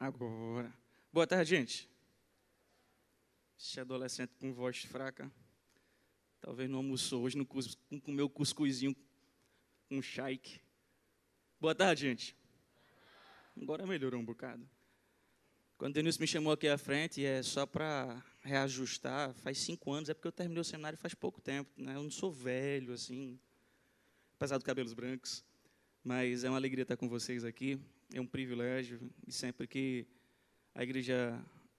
Agora. Boa tarde, gente. Esse adolescente com voz fraca. Talvez não almoçou hoje, não comeu cuscuzinho com shake. Boa tarde, gente. Agora melhorou um bocado. Quando o Denilson me chamou aqui à frente, é só para reajustar, faz cinco anos, é porque eu terminei o seminário faz pouco tempo. Né? Eu não sou velho, assim, apesar dos cabelos brancos. Mas é uma alegria estar com vocês aqui, é um privilégio. E sempre que a igreja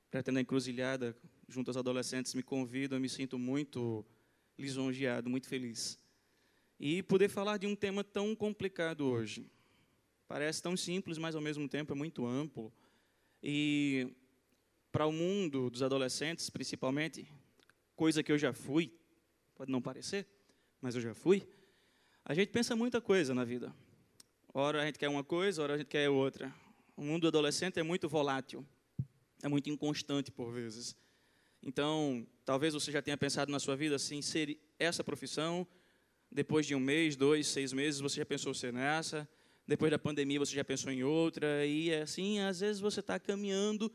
pretende encruzilhada, junto aos adolescentes, me convidam, eu me sinto muito lisonjeado, muito feliz. E poder falar de um tema tão complicado hoje. Parece tão simples, mas ao mesmo tempo é muito amplo. E para o mundo dos adolescentes, principalmente, coisa que eu já fui, pode não parecer, mas eu já fui, a gente pensa muita coisa na vida. Ora a gente quer uma coisa, ora a gente quer outra. O mundo do adolescente é muito volátil, é muito inconstante por vezes. Então, talvez você já tenha pensado na sua vida assim, ser essa profissão, depois de um mês, dois, seis meses, você já pensou ser nessa, depois da pandemia você já pensou em outra, e assim, às vezes você está caminhando,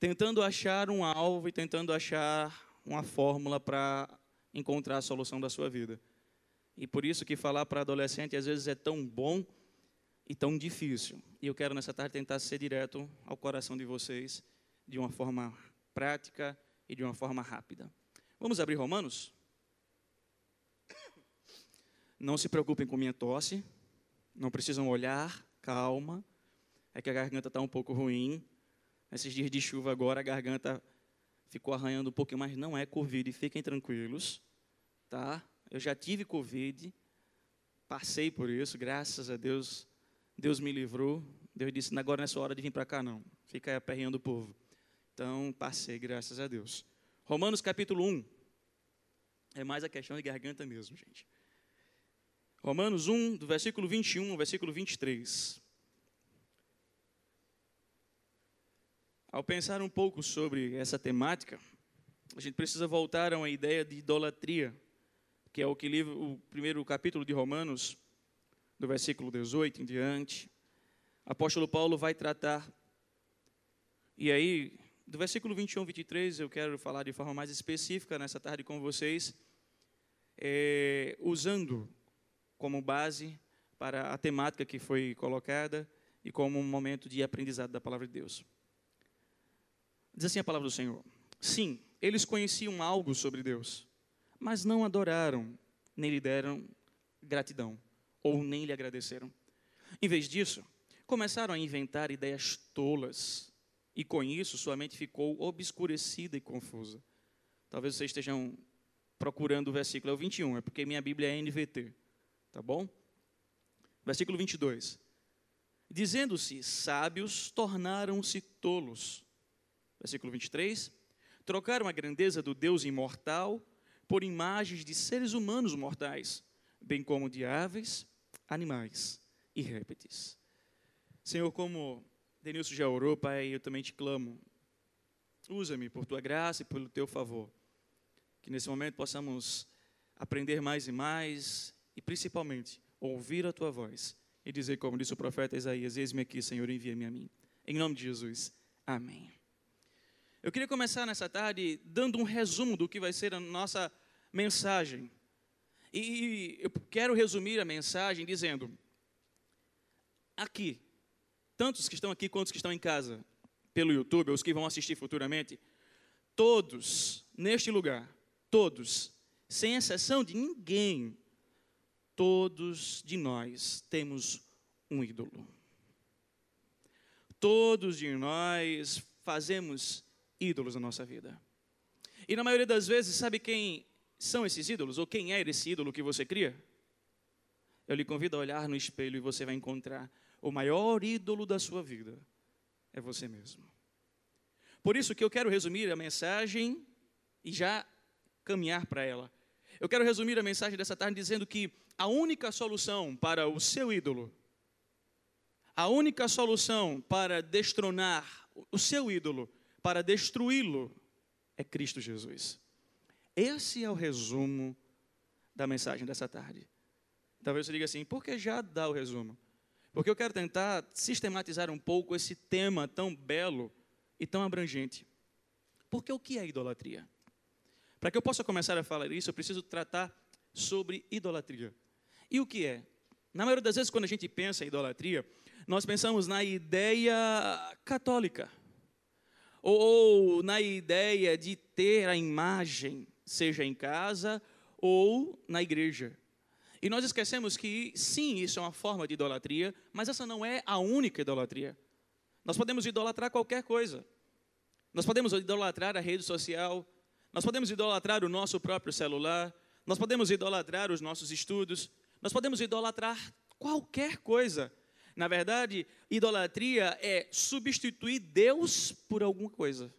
tentando achar um alvo e tentando achar uma fórmula para encontrar a solução da sua vida. E por isso que falar para adolescente às vezes é tão bom, e tão difícil. E eu quero nessa tarde tentar ser direto ao coração de vocês de uma forma prática e de uma forma rápida. Vamos abrir Romanos? Não se preocupem com minha tosse, não precisam olhar, calma. É que a garganta está um pouco ruim. Esses dias de chuva agora a garganta ficou arranhando um pouquinho, mas não é Covid, fiquem tranquilos, tá? Eu já tive Covid, passei por isso, graças a Deus Deus me livrou. Deus disse: agora nessa hora de vir para cá, não. Fica aí aperreando o povo. Então, passei, graças a Deus. Romanos capítulo 1. É mais a questão de garganta mesmo, gente. Romanos 1, do versículo 21 ao versículo 23. Ao pensar um pouco sobre essa temática, a gente precisa voltar a uma ideia de idolatria, que é o que livra o primeiro capítulo de Romanos do versículo 18 em diante, apóstolo Paulo vai tratar. E aí, do versículo 21 ao 23, eu quero falar de forma mais específica nessa tarde com vocês, é, usando como base para a temática que foi colocada e como um momento de aprendizado da palavra de Deus. Diz assim a palavra do Senhor: Sim, eles conheciam algo sobre Deus, mas não adoraram, nem lhe deram gratidão ou nem lhe agradeceram. Em vez disso, começaram a inventar ideias tolas, e com isso sua mente ficou obscurecida e confusa. Talvez vocês estejam procurando o versículo, é o 21, é porque minha Bíblia é NVT, tá bom? Versículo 22. Dizendo-se sábios, tornaram-se tolos. Versículo 23. Trocaram a grandeza do Deus imortal por imagens de seres humanos mortais bem como de aves, animais e répteis. Senhor, como Denilson já orou, Pai, eu também te clamo. Usa-me por tua graça e pelo teu favor. Que nesse momento possamos aprender mais e mais e principalmente ouvir a tua voz e dizer, como disse o profeta Isaías: Eis-me aqui, Senhor, envia-me a mim. Em nome de Jesus. Amém. Eu queria começar nessa tarde dando um resumo do que vai ser a nossa mensagem. E eu quero resumir a mensagem dizendo: aqui, tantos que estão aqui quanto os que estão em casa, pelo YouTube, ou os que vão assistir futuramente, todos neste lugar, todos, sem exceção de ninguém, todos de nós temos um ídolo. Todos de nós fazemos ídolos na nossa vida. E na maioria das vezes, sabe quem são esses ídolos? Ou quem é esse ídolo que você cria? Eu lhe convido a olhar no espelho e você vai encontrar o maior ídolo da sua vida é você mesmo. Por isso que eu quero resumir a mensagem e já caminhar para ela. Eu quero resumir a mensagem dessa tarde dizendo que a única solução para o seu ídolo, a única solução para destronar o seu ídolo, para destruí-lo, é Cristo Jesus. Esse é o resumo da mensagem dessa tarde. Talvez você diga assim, por que já dá o resumo? porque eu quero tentar sistematizar um pouco esse tema tão belo e tão abrangente. Porque o que é idolatria? Para que eu possa começar a falar isso, eu preciso tratar sobre idolatria. E o que é? Na maioria das vezes, quando a gente pensa em idolatria, nós pensamos na ideia católica, ou na ideia de ter a imagem, seja em casa ou na igreja. E nós esquecemos que, sim, isso é uma forma de idolatria, mas essa não é a única idolatria. Nós podemos idolatrar qualquer coisa. Nós podemos idolatrar a rede social, nós podemos idolatrar o nosso próprio celular, nós podemos idolatrar os nossos estudos, nós podemos idolatrar qualquer coisa. Na verdade, idolatria é substituir Deus por alguma coisa.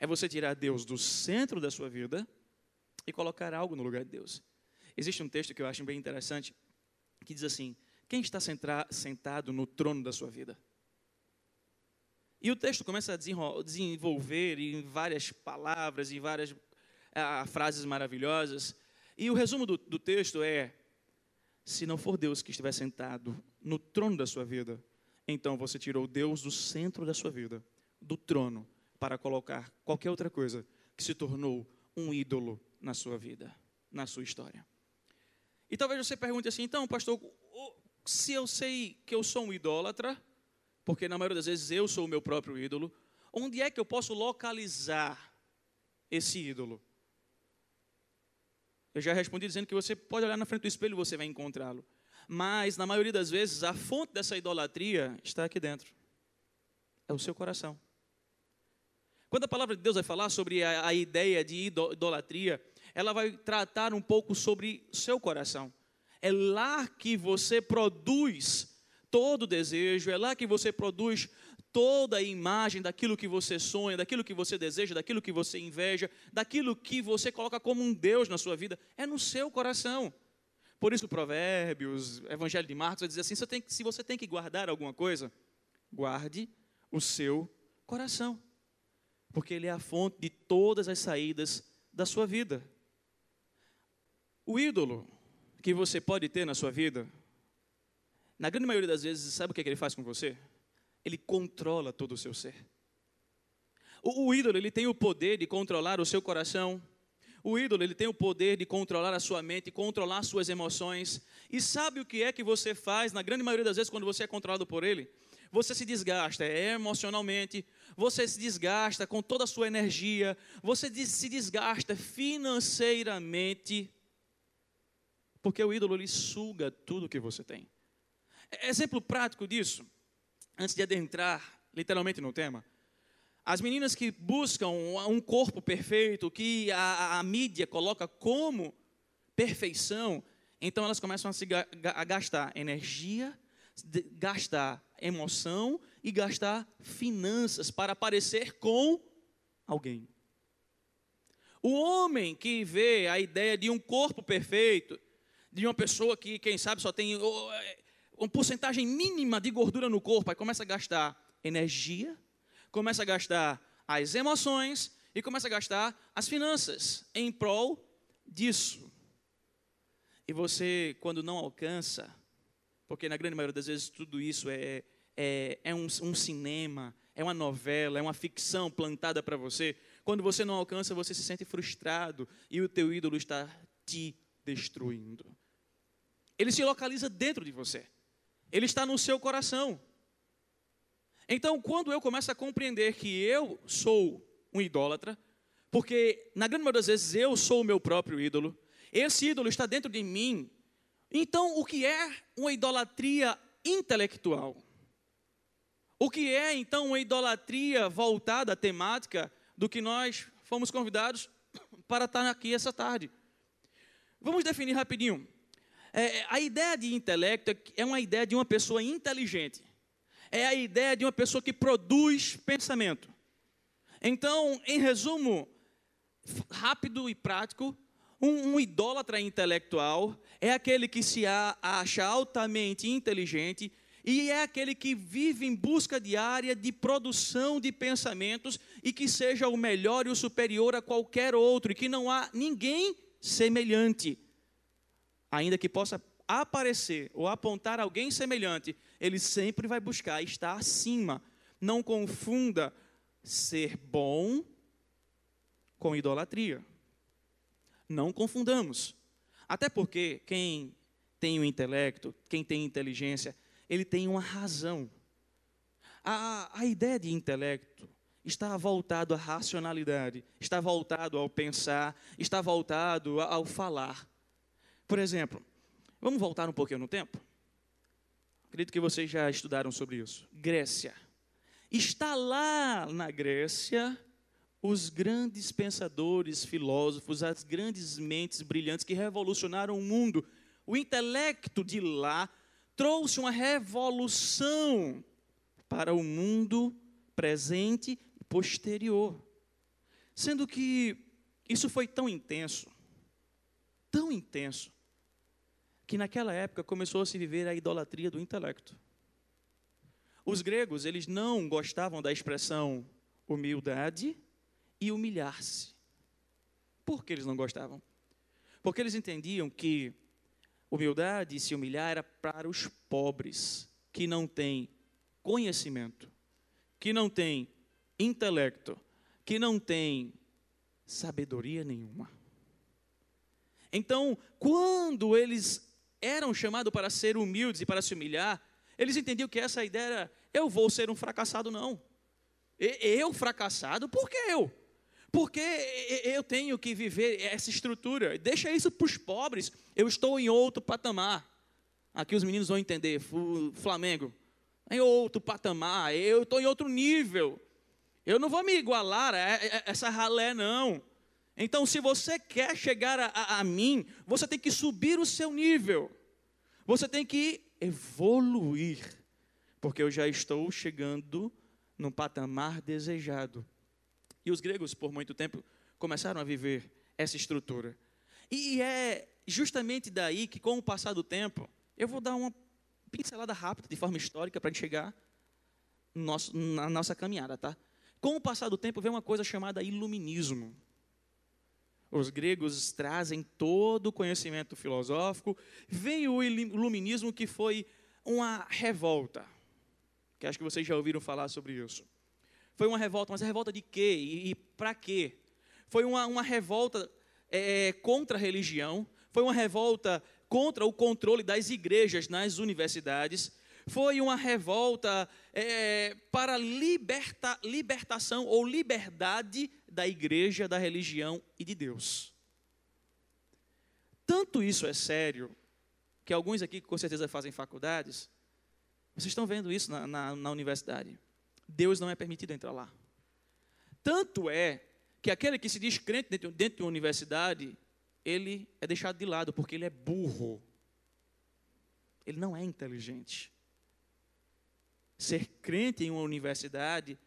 É você tirar Deus do centro da sua vida e colocar algo no lugar de Deus. Existe um texto que eu acho bem interessante que diz assim: Quem está sentado no trono da sua vida? E o texto começa a desenvolver em várias palavras, em várias ah, frases maravilhosas. E o resumo do, do texto é: se não for Deus que estiver sentado no trono da sua vida, então você tirou Deus do centro da sua vida, do trono, para colocar qualquer outra coisa que se tornou um ídolo na sua vida, na sua história. E talvez você pergunte assim, então, pastor, se eu sei que eu sou um idólatra, porque na maioria das vezes eu sou o meu próprio ídolo, onde é que eu posso localizar esse ídolo? Eu já respondi dizendo que você pode olhar na frente do espelho e você vai encontrá-lo. Mas, na maioria das vezes, a fonte dessa idolatria está aqui dentro. É o seu coração. Quando a palavra de Deus vai falar sobre a, a ideia de idolatria, ela vai tratar um pouco sobre seu coração. É lá que você produz todo o desejo, é lá que você produz toda a imagem daquilo que você sonha, daquilo que você deseja, daquilo que você inveja, daquilo que você coloca como um Deus na sua vida, é no seu coração. Por isso, Provérbios, Evangelho de Marcos, vai dizer assim: se você tem que guardar alguma coisa, guarde o seu coração, porque ele é a fonte de todas as saídas da sua vida. O ídolo que você pode ter na sua vida, na grande maioria das vezes, sabe o que, é que ele faz com você? Ele controla todo o seu ser. O, o ídolo, ele tem o poder de controlar o seu coração. O ídolo, ele tem o poder de controlar a sua mente, controlar suas emoções. E sabe o que é que você faz, na grande maioria das vezes, quando você é controlado por ele? Você se desgasta emocionalmente, você se desgasta com toda a sua energia, você se desgasta financeiramente, porque o ídolo ele suga tudo que você tem. Exemplo prático disso, antes de adentrar literalmente no tema, as meninas que buscam um corpo perfeito, que a, a mídia coloca como perfeição, então elas começam a, se, a gastar energia, gastar emoção e gastar finanças para parecer com alguém. O homem que vê a ideia de um corpo perfeito, de uma pessoa que, quem sabe, só tem uma porcentagem mínima de gordura no corpo, aí começa a gastar energia, começa a gastar as emoções e começa a gastar as finanças em prol disso. E você, quando não alcança, porque na grande maioria das vezes tudo isso é, é, é um, um cinema, é uma novela, é uma ficção plantada para você. Quando você não alcança, você se sente frustrado e o teu ídolo está te destruindo. Ele se localiza dentro de você. Ele está no seu coração. Então, quando eu começo a compreender que eu sou um idólatra, porque na grande maioria das vezes eu sou o meu próprio ídolo, esse ídolo está dentro de mim. Então, o que é uma idolatria intelectual? O que é então uma idolatria voltada à temática do que nós fomos convidados para estar aqui essa tarde? Vamos definir rapidinho. É, a ideia de intelecto é uma ideia de uma pessoa inteligente. É a ideia de uma pessoa que produz pensamento. Então, em resumo, rápido e prático, um, um idólatra intelectual é aquele que se acha altamente inteligente e é aquele que vive em busca diária de produção de pensamentos e que seja o melhor e o superior a qualquer outro, e que não há ninguém semelhante ainda que possa aparecer ou apontar alguém semelhante, ele sempre vai buscar estar acima. Não confunda ser bom com idolatria. Não confundamos. Até porque quem tem o intelecto, quem tem inteligência, ele tem uma razão. A, a ideia de intelecto está voltado à racionalidade, está voltado ao pensar, está voltado ao falar. Por exemplo, vamos voltar um pouquinho no tempo? Acredito que vocês já estudaram sobre isso. Grécia. Está lá na Grécia os grandes pensadores, filósofos, as grandes mentes brilhantes que revolucionaram o mundo. O intelecto de lá trouxe uma revolução para o mundo presente e posterior. Sendo que isso foi tão intenso, tão intenso, que naquela época começou a se viver a idolatria do intelecto. Os gregos, eles não gostavam da expressão humildade e humilhar-se. Por que eles não gostavam? Porque eles entendiam que humildade e se humilhar era para os pobres, que não têm conhecimento, que não têm intelecto, que não têm sabedoria nenhuma. Então, quando eles eram chamados para ser humildes e para se humilhar, eles entendiam que essa ideia era: eu vou ser um fracassado, não. Eu fracassado, por que eu? Porque eu tenho que viver essa estrutura. Deixa isso para os pobres. Eu estou em outro patamar. Aqui os meninos vão entender. Flamengo. Em outro patamar. Eu estou em outro nível. Eu não vou me igualar a essa ralé, não. Então, se você quer chegar a, a, a mim, você tem que subir o seu nível. Você tem que evoluir. Porque eu já estou chegando no patamar desejado. E os gregos, por muito tempo, começaram a viver essa estrutura. E é justamente daí que, com o passar do tempo, eu vou dar uma pincelada rápida, de forma histórica, para chegar no nosso, na nossa caminhada, tá? Com o passar do tempo, vem uma coisa chamada iluminismo. Os gregos trazem todo o conhecimento filosófico. Veio o iluminismo, que foi uma revolta, que acho que vocês já ouviram falar sobre isso. Foi uma revolta, mas a revolta de quê? E, e para quê? Foi uma, uma revolta é, contra a religião, foi uma revolta contra o controle das igrejas nas universidades, foi uma revolta é, para liberta, libertação ou liberdade da igreja, da religião e de Deus. Tanto isso é sério, que alguns aqui com certeza fazem faculdades, vocês estão vendo isso na, na, na universidade. Deus não é permitido entrar lá. Tanto é que aquele que se diz crente dentro, dentro de uma universidade, ele é deixado de lado porque ele é burro. Ele não é inteligente. Ser crente em uma universidade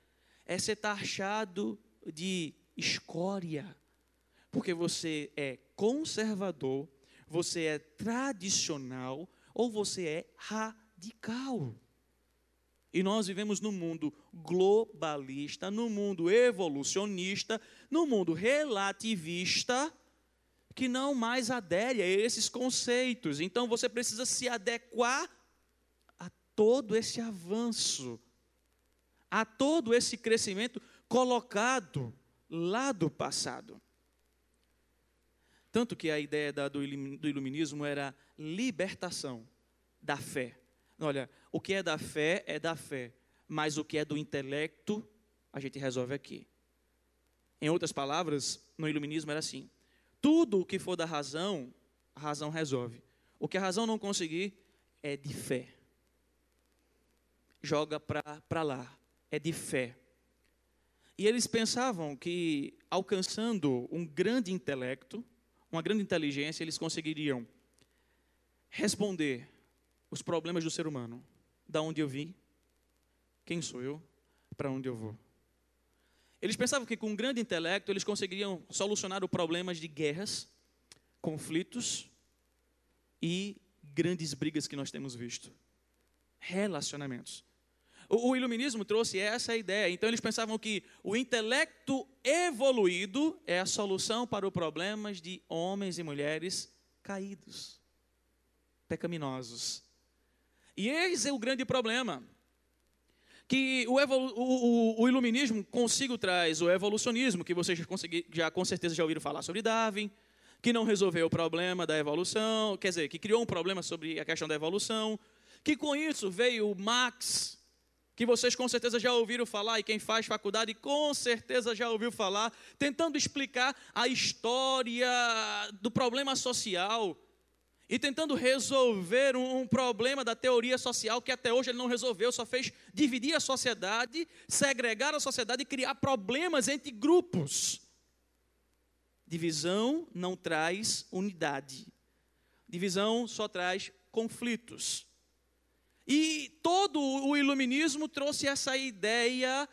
é ser taxado de escória, porque você é conservador, você é tradicional ou você é radical. E nós vivemos num mundo globalista, num mundo evolucionista, num mundo relativista, que não mais adere a esses conceitos. Então você precisa se adequar a todo esse avanço, a todo esse crescimento colocado lá do passado. Tanto que a ideia do iluminismo era libertação da fé. Olha, o que é da fé é da fé, mas o que é do intelecto, a gente resolve aqui. Em outras palavras, no iluminismo era assim: tudo o que for da razão, a razão resolve. O que a razão não conseguir é de fé. Joga para lá, é de fé. E eles pensavam que, alcançando um grande intelecto, uma grande inteligência, eles conseguiriam responder os problemas do ser humano. Da onde eu vim, quem sou eu, para onde eu vou. Eles pensavam que com um grande intelecto eles conseguiriam solucionar os problemas de guerras, conflitos e grandes brigas que nós temos visto. Relacionamentos. O, iluminismo trouxe essa ideia. Então eles pensavam que o intelecto evoluído é a solução para os problemas de homens e mulheres caídos pecaminosos. E esse é o grande problema. Que o, o, o, iluminismo consigo traz o evolucionismo, que vocês já com certeza já ouviram falar sobre Darwin, que não resolveu o problema da evolução, quer dizer, que criou um problema sobre a questão da evolução, que com isso veio Max, que vocês com certeza já ouviram falar, e quem faz faculdade com certeza já ouviu falar, tentando explicar a história do problema social e tentando resolver um, problema da teoria social que até hoje ele não resolveu, só fez dividir a sociedade, segregar a sociedade e criar problemas entre grupos. Divisão não traz unidade. Divisão só traz conflitos. E todo o iluminismo trouxe essa ideia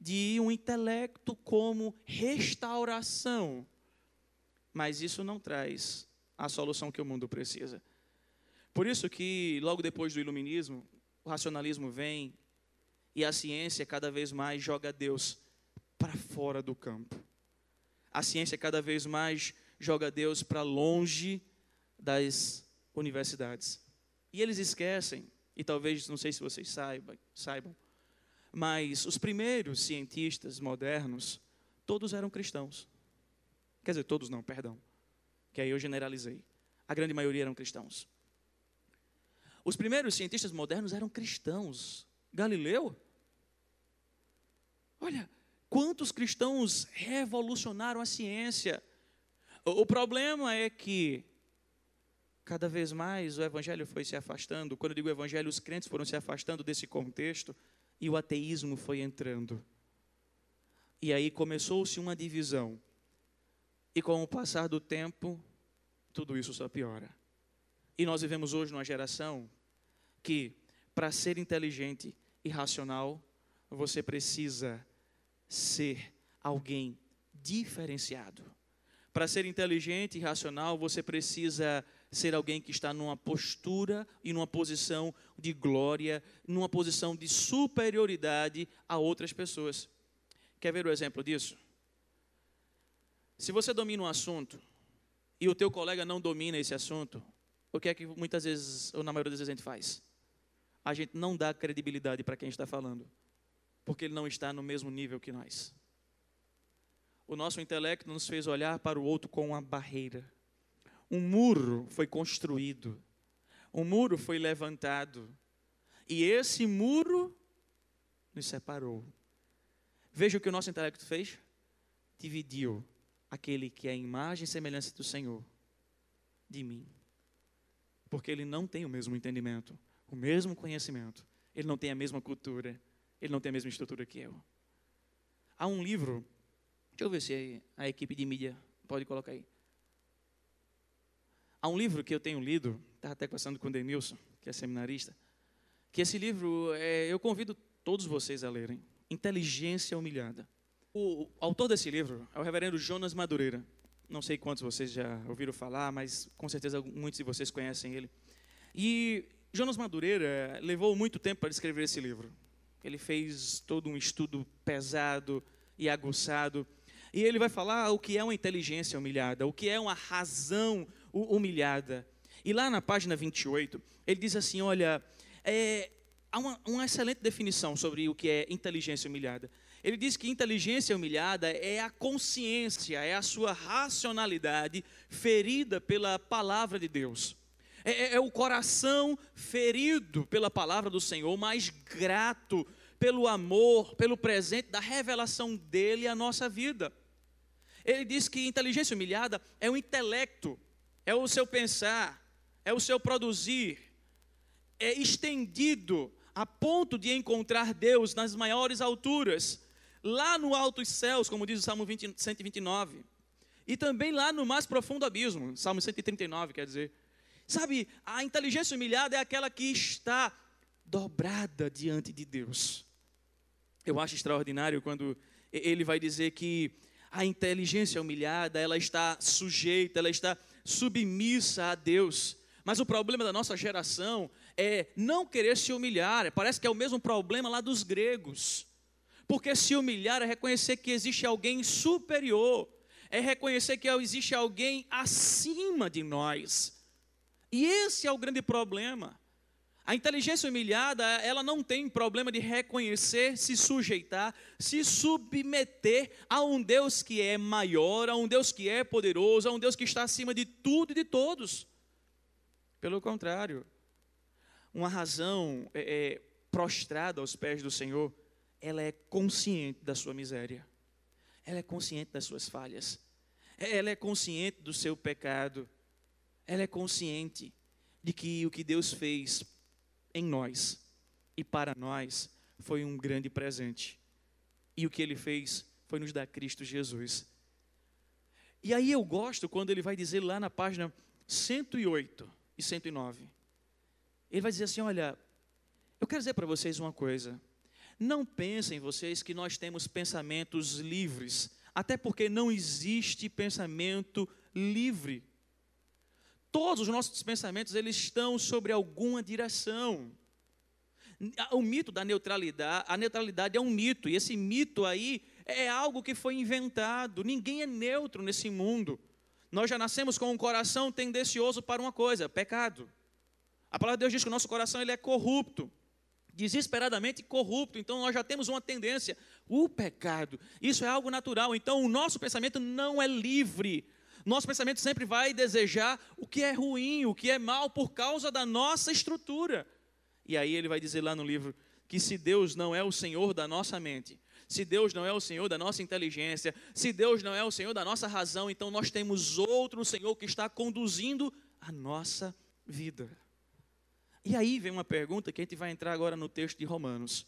de um intelecto como restauração. Mas isso não traz a solução que o mundo precisa. Por isso que logo depois do iluminismo, o racionalismo vem e a ciência cada vez mais joga Deus para fora do campo. A ciência cada vez mais joga Deus para longe das universidades. E eles esquecem e talvez, não sei se vocês saibam, saibam, mas os primeiros cientistas modernos, todos eram cristãos. Quer dizer, todos não, perdão. Que aí eu generalizei. A grande maioria eram cristãos. Os primeiros cientistas modernos eram cristãos. Galileu? Olha, quantos cristãos revolucionaram a ciência? O problema é que cada vez mais o evangelho foi se afastando. Quando eu digo evangelho, os crentes foram se afastando desse contexto e o ateísmo foi entrando. E aí começou-se uma divisão. E com o passar do tempo, tudo isso só piora. E nós vivemos hoje numa geração que, para ser inteligente e racional, você precisa ser alguém diferenciado. Para ser inteligente e racional, você precisa ser alguém que está numa postura e numa posição de glória, numa posição de superioridade a outras pessoas. Quer ver o exemplo disso? Se você domina um assunto e o teu colega não domina esse assunto, o que é que muitas vezes, ou na maioria das vezes a gente faz? A gente não dá credibilidade para quem está falando, porque ele não está no mesmo nível que nós. O nosso intelecto nos fez olhar para o outro com uma barreira um muro foi construído, um muro foi levantado, e esse muro nos separou. Veja o que o nosso intelecto fez: dividiu aquele que é a imagem e semelhança do Senhor de mim. Porque ele não tem o mesmo entendimento, o mesmo conhecimento, ele não tem a mesma cultura, ele não tem a mesma estrutura que eu. Há um livro, deixa eu ver se a equipe de mídia pode colocar aí. Há um livro que eu tenho lido, estava até conversando com o Denilson, que é seminarista, que esse livro é, eu convido todos vocês a lerem. Inteligência Humilhada. O, autor desse livro é o reverendo Jonas Madureira. Não sei quantos vocês já ouviram falar, mas com certeza muitos de vocês conhecem ele. E Jonas Madureira levou muito tempo para escrever esse livro. Ele fez todo um estudo pesado e aguçado. E ele vai falar o que é uma inteligência humilhada, o que é uma razão humilhada. E lá na página 28, ele diz assim: olha, é, há uma, uma excelente definição sobre o que é inteligência humilhada. Ele diz que inteligência humilhada é a consciência, é a sua racionalidade ferida pela palavra de Deus. É, é, é, o coração ferido pela palavra do Senhor, mas grato pelo amor, pelo presente da revelação dele à nossa vida. Ele diz que inteligência humilhada é o intelecto é o seu pensar, é o seu produzir, é estendido a ponto de encontrar Deus nas maiores alturas, lá no altos céus, como diz o Salmo 20, 129, e também lá no mais profundo abismo, Salmo 139, quer dizer. Sabe, a inteligência humilhada é aquela que está dobrada diante de Deus. Eu acho extraordinário quando ele vai dizer que a inteligência humilhada, ela está sujeita, ela está submissa a Deus. Mas o problema da nossa geração é não querer se humilhar. Parece que é o mesmo problema lá dos gregos. Porque se humilhar é reconhecer que existe alguém superior, é reconhecer que existe alguém acima de nós. E esse é o grande problema. A inteligência humilhada, ela não tem problema de reconhecer, se sujeitar, se submeter a um Deus que é maior, a um Deus que é poderoso, a um Deus que está acima de tudo e de todos. Pelo contrário, uma razão é, é, prostrada aos pés do Senhor, ela é consciente da sua miséria, ela é consciente das suas falhas, ela é consciente do seu pecado, ela é consciente de que o que Deus fez em nós e para nós foi um grande presente. E o que ele fez foi nos dar Cristo Jesus. E aí eu gosto quando ele vai dizer lá na página 108 e 109. Ele vai dizer assim: Olha, eu quero dizer para vocês uma coisa. Não pensem vocês que nós temos pensamentos livres, até porque não existe pensamento livre. Todos os nossos pensamentos eles estão sobre alguma direção. O mito da neutralidade, a neutralidade é um mito, e esse mito aí é algo que foi inventado. Ninguém é neutro nesse mundo. Nós já nascemos com um coração tendencioso para uma coisa, pecado. A palavra de Deus diz que o nosso coração ele é corrupto, desesperadamente corrupto. Então nós já temos uma tendência, o pecado. Isso é algo natural. Então o nosso pensamento não é livre. Nosso pensamento sempre vai desejar o que é ruim, o que é mal por causa da nossa estrutura. E aí ele vai dizer lá no livro que se Deus não é o Senhor da nossa mente, se Deus não é o Senhor da nossa inteligência, se Deus não é o Senhor da nossa razão, então nós temos outro Senhor que está conduzindo a nossa vida. E aí vem uma pergunta que a gente vai entrar agora no texto de Romanos.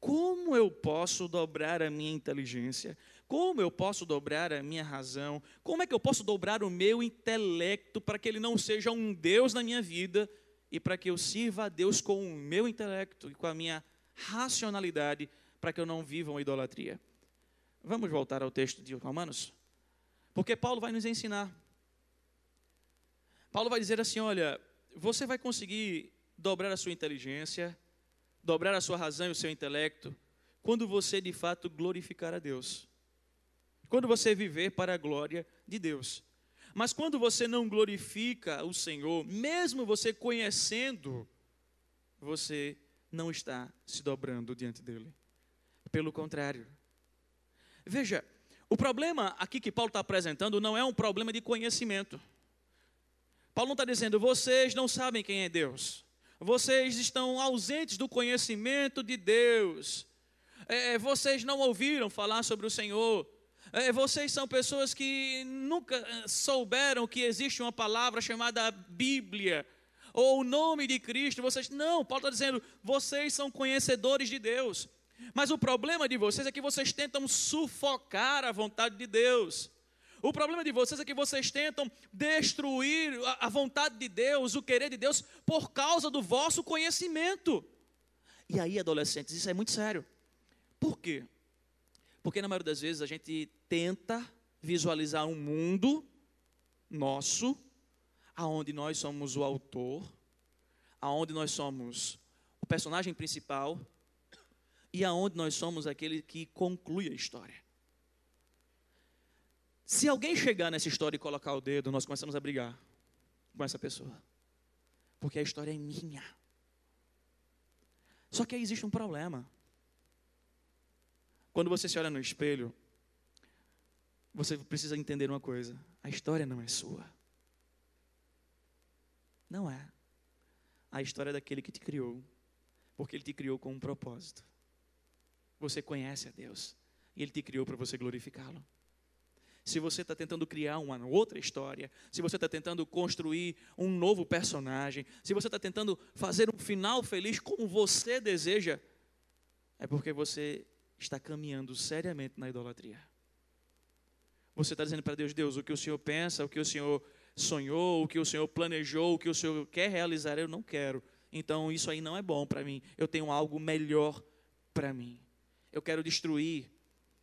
Como eu posso dobrar a minha inteligência? Como eu posso dobrar a minha razão? Como é que eu posso dobrar o meu intelecto para que ele não seja um Deus na minha vida e para que eu sirva a Deus com o meu intelecto e com a minha racionalidade para que eu não viva uma idolatria? Vamos voltar ao texto de Romanos? Porque Paulo vai nos ensinar. Paulo vai dizer assim: olha, você vai conseguir dobrar a sua inteligência, dobrar a sua razão e o seu intelecto, quando você de fato glorificar a Deus. Quando você viver para a glória de Deus. Mas quando você não glorifica o Senhor, mesmo você conhecendo, você não está se dobrando diante dele. Pelo contrário. Veja, o problema aqui que Paulo está apresentando não é um problema de conhecimento. Paulo não está dizendo, vocês não sabem quem é Deus. Vocês estão ausentes do conhecimento de Deus. É, é vocês não ouviram falar sobre o Senhor. É, vocês são pessoas que nunca é, souberam que existe uma palavra chamada Bíblia ou o nome de Cristo. Vocês não, Paulo está dizendo, vocês são conhecedores de Deus. Mas o problema de vocês é que vocês tentam sufocar a vontade de Deus. O problema de vocês é que vocês tentam destruir a vontade de Deus, o querer de Deus, por causa do vosso conhecimento. E aí, adolescentes, isso é muito sério. Por quê? Porque na maioria das vezes a gente tenta visualizar um mundo nosso, aonde nós somos o autor, aonde nós somos o personagem principal e aonde nós somos aquele que conclui a história. Se alguém chegar nessa história e colocar o dedo, nós começamos a brigar com essa pessoa. Porque a história é minha. Só que aí existe um problema. Quando você se olha no espelho, você precisa entender uma coisa: a história não é sua. Não é. A história é daquele que te criou, porque ele te criou com um propósito. Você conhece a Deus e Ele te criou para você glorificá-lo. Se você está tentando criar uma outra história, se você está tentando construir um novo personagem, se você está tentando fazer um final feliz como você deseja, é porque você está caminhando seriamente na idolatria. Você está dizendo para Deus, Deus, o que o Senhor pensa, o que o Senhor sonhou, o que o Senhor planejou, o que o Senhor quer realizar, eu não quero. Então isso aí não é bom para mim. Eu tenho algo melhor para mim. Eu quero destruir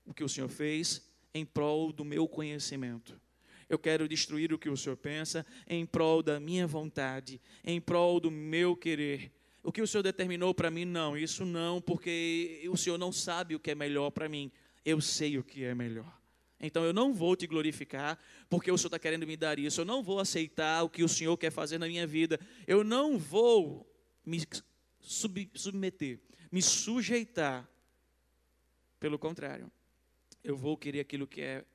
o que o Senhor fez em prol do meu conhecimento. Eu quero destruir o que o Senhor pensa em prol da minha vontade, em prol do meu querer. O que o Senhor determinou para mim, não, isso não, porque o Senhor não sabe o que é melhor para mim. Eu sei o que é melhor. Então eu não vou te glorificar porque o Senhor está querendo me dar isso. Eu não vou aceitar o que o Senhor quer fazer na minha vida. Eu não vou me sub, submeter, me sujeitar. Pelo contrário, eu vou querer aquilo que é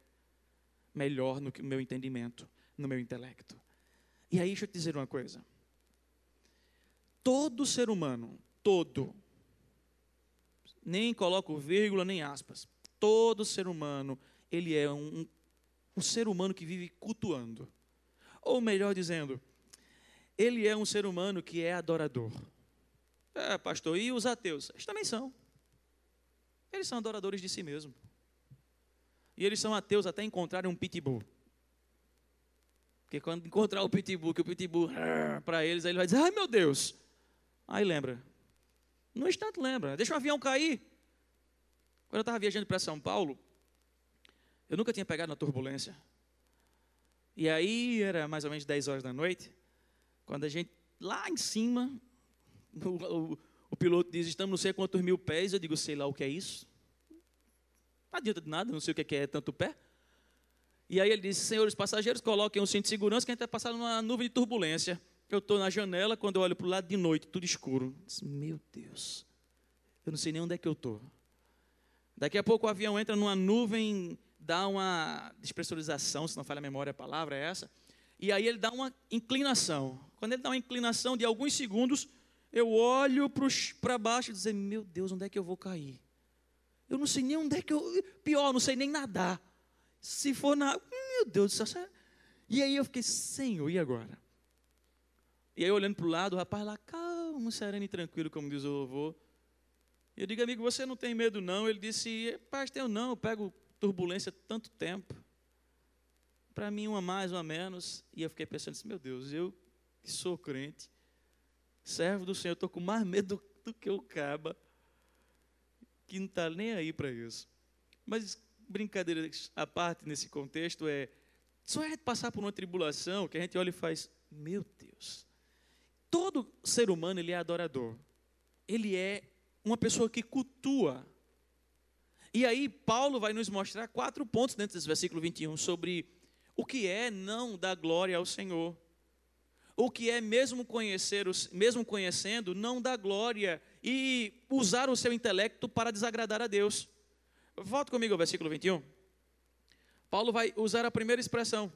melhor no meu entendimento, no meu intelecto. E aí, deixa eu te dizer uma coisa. Todo ser humano, todo, nem coloco vírgula nem aspas, todo ser humano ele é um, um ser humano que vive cultuando. Ou melhor dizendo, ele é um ser humano que é adorador. É, pastor, e os ateus? Eles também são. Eles são adoradores de si mesmo. E eles são ateus até encontrarem um pitbull. Porque quando encontrar o pitbull, que o pitbull para eles, aí ele vai dizer: ai meu Deus. Aí lembra. No instante lembra. Deixa o avião cair. Quando eu estava viajando para São Paulo, eu nunca tinha pegado na turbulência. E aí era mais ou menos 10 horas da noite, quando a gente, lá em cima, o, o, o piloto diz, estamos não sei quantos mil pés, eu digo, sei lá o que é isso. Não adianta de nada, não sei o que é, é tanto pé. E aí ele disse, senhores passageiros, coloquem um cinto de segurança que a gente vai passar numa nuvem de turbulência. Eu estou na janela, quando eu olho para o lado de noite, tudo escuro. Disse, Meu Deus, eu não sei nem onde é que eu estou. Daqui a pouco o avião entra numa nuvem dá uma despressurização, se não falha a memória, a palavra é essa. E aí ele dá uma inclinação. Quando ele dá uma inclinação de alguns segundos, eu olho para baixo e dizer: Meu Deus, onde é que eu vou cair? Eu não sei nem onde é que eu. Pior, não sei nem nadar. Se for na. Meu Deus do céu. E aí eu fiquei: Senhor, e agora? E aí olhando para o lado, o rapaz lá, calmo, sereno e tranquilo, como diz o louvor. Eu digo, amigo, você não tem medo não? Ele disse, pastor, eu não, eu pego turbulência tanto tempo. Para mim, uma mais, uma menos. E eu fiquei pensando meu Deus, eu que sou crente, servo do Senhor, estou com mais medo do que o caba, que não está nem aí para isso. Mas, brincadeira à parte nesse contexto, é só gente passar por uma tribulação que a gente olha e faz, meu Deus. Todo ser humano, ele é adorador. Ele é uma pessoa que cultua e aí, Paulo vai nos mostrar quatro pontos dentro desse versículo 21 sobre o que é não dar glória ao Senhor. O que é mesmo conhecer, mesmo conhecendo, não dar glória e usar o seu intelecto para desagradar a Deus. Volta comigo ao versículo 21. Paulo vai usar a primeira expressão.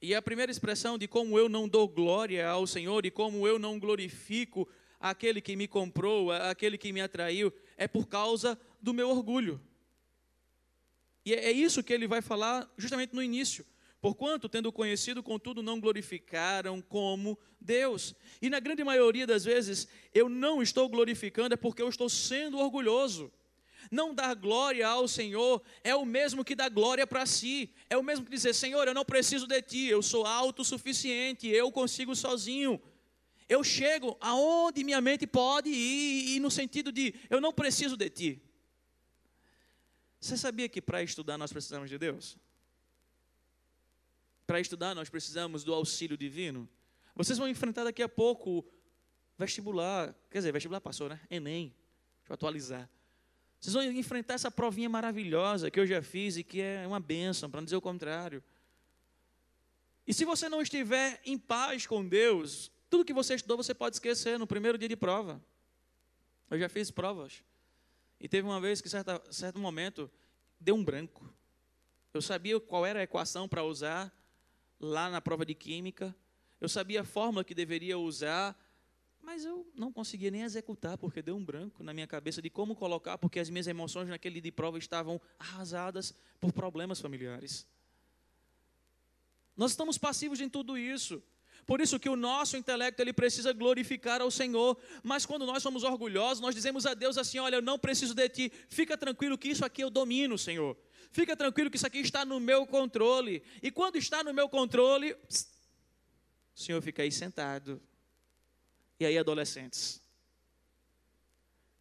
E a primeira expressão de como eu não dou glória ao Senhor e como eu não glorifico aquele que me comprou, aquele que me atraiu, é por causa do meu orgulho. E é, é isso que ele vai falar justamente no início. Porquanto, tendo conhecido, contudo, não glorificaram como Deus. E na grande maioria das vezes, eu não estou glorificando, é porque eu estou sendo orgulhoso. Não dar glória ao Senhor é o mesmo que dar glória para si. É o mesmo que dizer: Senhor, eu não preciso de ti, eu sou autossuficiente, eu consigo sozinho. Eu chego aonde minha mente pode ir, e no sentido de: eu não preciso de ti. Você sabia que para estudar nós precisamos de Deus? Para estudar nós precisamos do auxílio divino. Vocês vão enfrentar daqui a pouco vestibular, quer dizer, vestibular passou, né? Enem. Deixa eu atualizar. Vocês vão enfrentar essa provinha maravilhosa que eu já fiz e que é uma bênção, para não dizer o contrário. E se você não estiver em paz com Deus, tudo que você estudou você pode esquecer no primeiro dia de prova. Eu já fiz provas. E teve uma vez que, certa, certo momento, deu um branco. Eu sabia qual era a equação para usar lá na prova de química. Eu sabia a fórmula que deveria usar, mas eu não conseguia nem executar, porque deu um branco na minha cabeça de como colocar, porque as minhas emoções naquele dia de prova estavam arrasadas por problemas familiares. Nós estamos passivos em tudo isso. Por isso que o nosso intelecto ele precisa glorificar ao Senhor, mas quando nós somos orgulhosos, nós dizemos a Deus assim: "Olha, eu não preciso de ti. Fica tranquilo que isso aqui eu domino, Senhor. Fica tranquilo que isso aqui está no meu controle. E quando está no meu controle, o Senhor fica aí sentado. E aí adolescentes.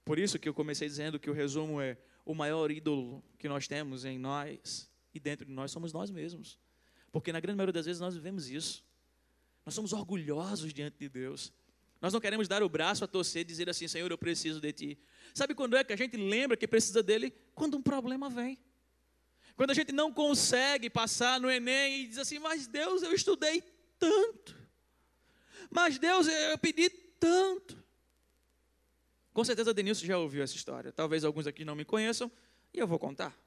Por isso que eu comecei dizendo que o resumo é o maior ídolo que nós temos em nós e dentro de nós somos nós mesmos. Porque na grande maioria das vezes nós vivemos isso. Nós somos orgulhosos diante de Deus. Nós não queremos dar o braço a torcer e dizer assim: Senhor, eu preciso de Ti. Sabe quando é que a gente lembra que precisa dele? Quando um problema vem. Quando a gente não consegue passar no Enem e diz assim, mas Deus, eu estudei tanto. Mas Deus, eu pedi tanto. Com certeza Denilson já ouviu essa história. Talvez alguns aqui não me conheçam e eu vou contar.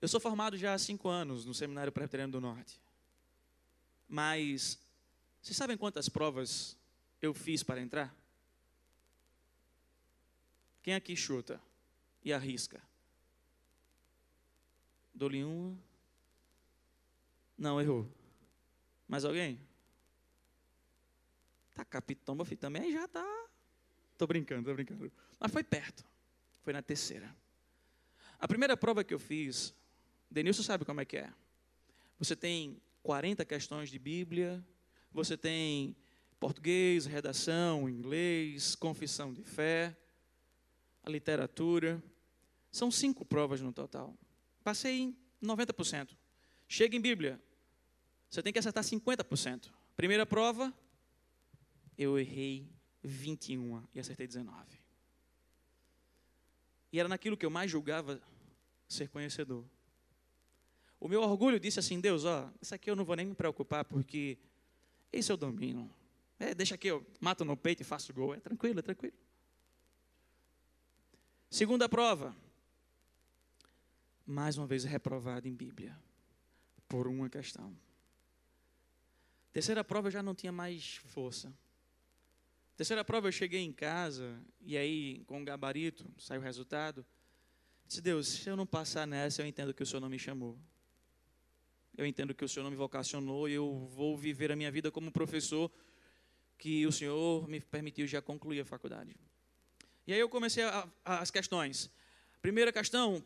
Eu sou formado já há cinco anos no Seminário Presbiteriano do Norte. Mas, vocês sabem quantas provas eu fiz para entrar? Quem aqui chuta e arrisca? Dou-lhe uma. Não, errou. Mais alguém? Tá, capitão, meu filho, também já tá. Tô brincando, tô brincando. Mas foi perto. Foi na terceira. A primeira prova que eu fiz, Denilson sabe como é que é. Você tem 40 questões de Bíblia, você tem português, redação, inglês, confissão de fé, a literatura. São cinco provas no total. Passei em 90%. Chega em Bíblia, você tem que acertar 50%. Primeira prova, eu errei 21 e acertei 19. E era naquilo que eu mais julgava ser conhecedor. O meu orgulho disse assim: Deus, ó, isso aqui eu não vou nem me preocupar, porque esse eu domino. É, deixa aqui, eu mato no peito e faço gol. É tranquilo, é tranquilo. Segunda prova. Mais uma vez reprovado em Bíblia. Por uma questão. Terceira prova eu já não tinha mais força. Terceira prova, eu cheguei em casa, e aí, com o gabarito, saiu o resultado. Disse, Deus, se eu não passar nessa, eu entendo que o Senhor não me chamou. Eu entendo que o Senhor não me vocacionou, e eu vou viver a minha vida como professor que o Senhor me permitiu já concluir a faculdade. E aí eu comecei a, a, as questões. Primeira questão,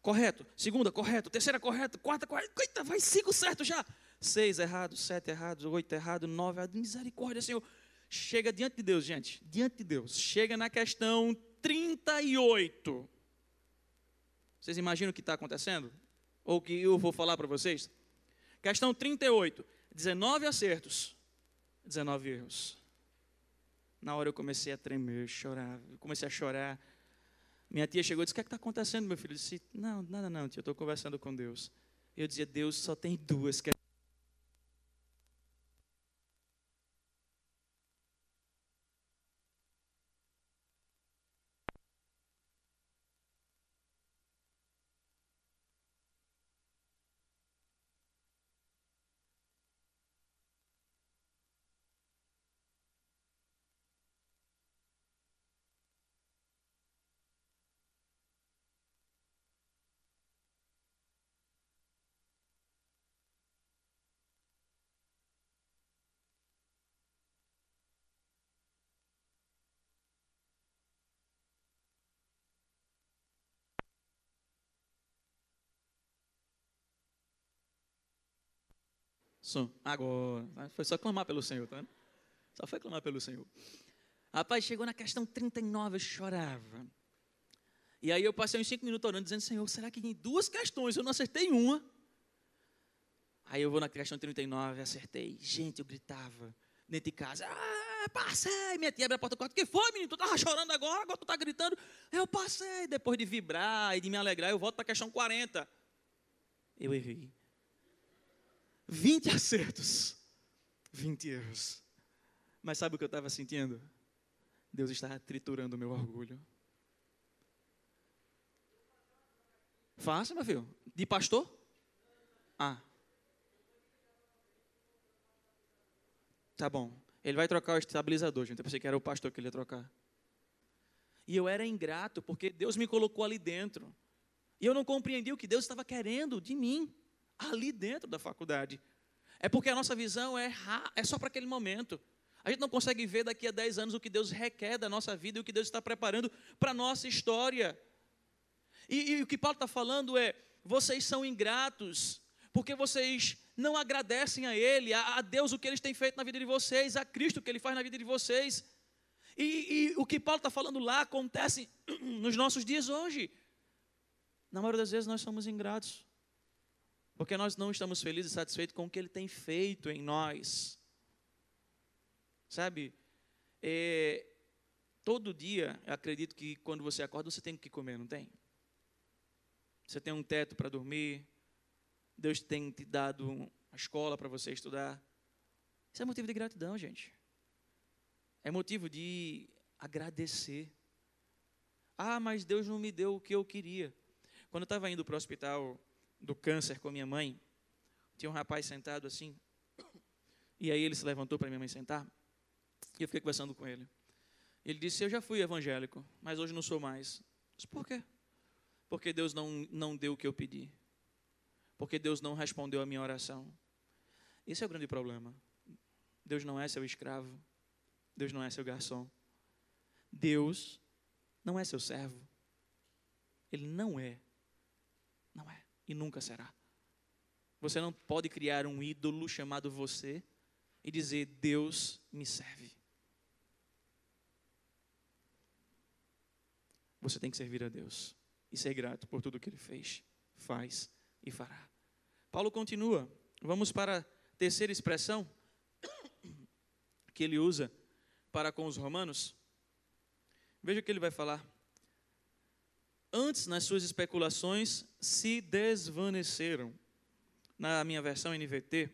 correto. Segunda, correto. Terceira, correto. Quarta, correto. Eita, vai cinco certo já. Seis errados, sete errados, oito errados, nove errados. Misericórdia, Senhor chega diante de Deus, gente, diante de Deus, chega na questão 38. Vocês imaginam o que está acontecendo? Ou o que eu vou falar para vocês? Questão 38, 19 acertos, 19 erros. Na hora eu comecei a tremer, chorar, comecei a chorar. Minha tia chegou e disse: O que é está acontecendo, meu filho? Eu disse: Não, nada, não, tia, eu estou conversando com Deus. Eu dizia: Deus só tem duas questões Som. Agora. Foi só clamar pelo Senhor, tá? Só foi clamar pelo Senhor. Rapaz, chegou na questão 39, eu chorava. E aí eu passei uns cinco minutos orando, dizendo, Senhor, será que em duas questões eu não acertei uma? Aí eu vou na questão 39, acertei. Gente, eu gritava dentro de casa. Ah, passei! Minha tia abre a porta do quarto. Que foi, menino? Tu estava chorando agora, agora tu está gritando. Eu passei. Depois de vibrar e de me alegrar, eu volto para a questão 40. Eu errei. 20 acertos, 20 erros. Mas sabe o que eu estava sentindo? Deus estava triturando o meu orgulho. Faça, meu filho. De pastor? Ah. Tá bom. Ele vai trocar o estabilizador, gente. Eu pensei que era o pastor que ele ia trocar. E eu era ingrato, porque Deus me colocou ali dentro. E eu não compreendi o que Deus estava querendo de mim ali dentro da faculdade. É porque a nossa visão é, é só para aquele momento. A gente não consegue ver daqui a 10 anos o que Deus requer da nossa vida e o que Deus está preparando para a nossa história. E, e o que Paulo está falando é: vocês são ingratos, porque vocês não agradecem a Ele, a, a Deus o que Ele tem feito na vida de vocês, a Cristo o que Ele faz na vida de vocês. E, e o que Paulo está falando lá acontece nos nossos dias hoje. Na maioria das vezes nós somos ingratos. Porque nós não estamos felizes e satisfeitos com o que Ele tem feito em nós. Sabe? É, todo dia, eu acredito que quando você acorda, você tem que comer, não tem? você tem um teto para dormir, Deus tem te dado uma escola para você estudar. Isso é motivo de gratidão, gente. É motivo de agradecer. Ah, mas Deus não me deu o que eu queria. Quando eu estava indo para o hospital do câncer com a minha mãe, tinha um rapaz sentado assim, e aí ele se levantou para minha mãe sentar, e eu fiquei conversando com ele. Ele disse: Eu já fui evangélico, mas hoje não sou mais. Eu disse, Por quê? Porque Deus não, não deu o que eu pedi. Porque Deus não respondeu a minha oração. Esse é o grande problema. Deus não é seu escravo. Deus não é seu garçom. Deus não é seu servo. Ele não é. Não é. E nunca será. Você não pode criar um ídolo chamado você e dizer: Deus me serve. Você tem que servir a Deus e ser grato por tudo que Ele fez, faz e fará. Paulo continua. Vamos para a terceira expressão que ele usa para com os romanos. Veja o que ele vai falar. Antes, nas suas especulações, se desvaneceram. Na minha versão NVT,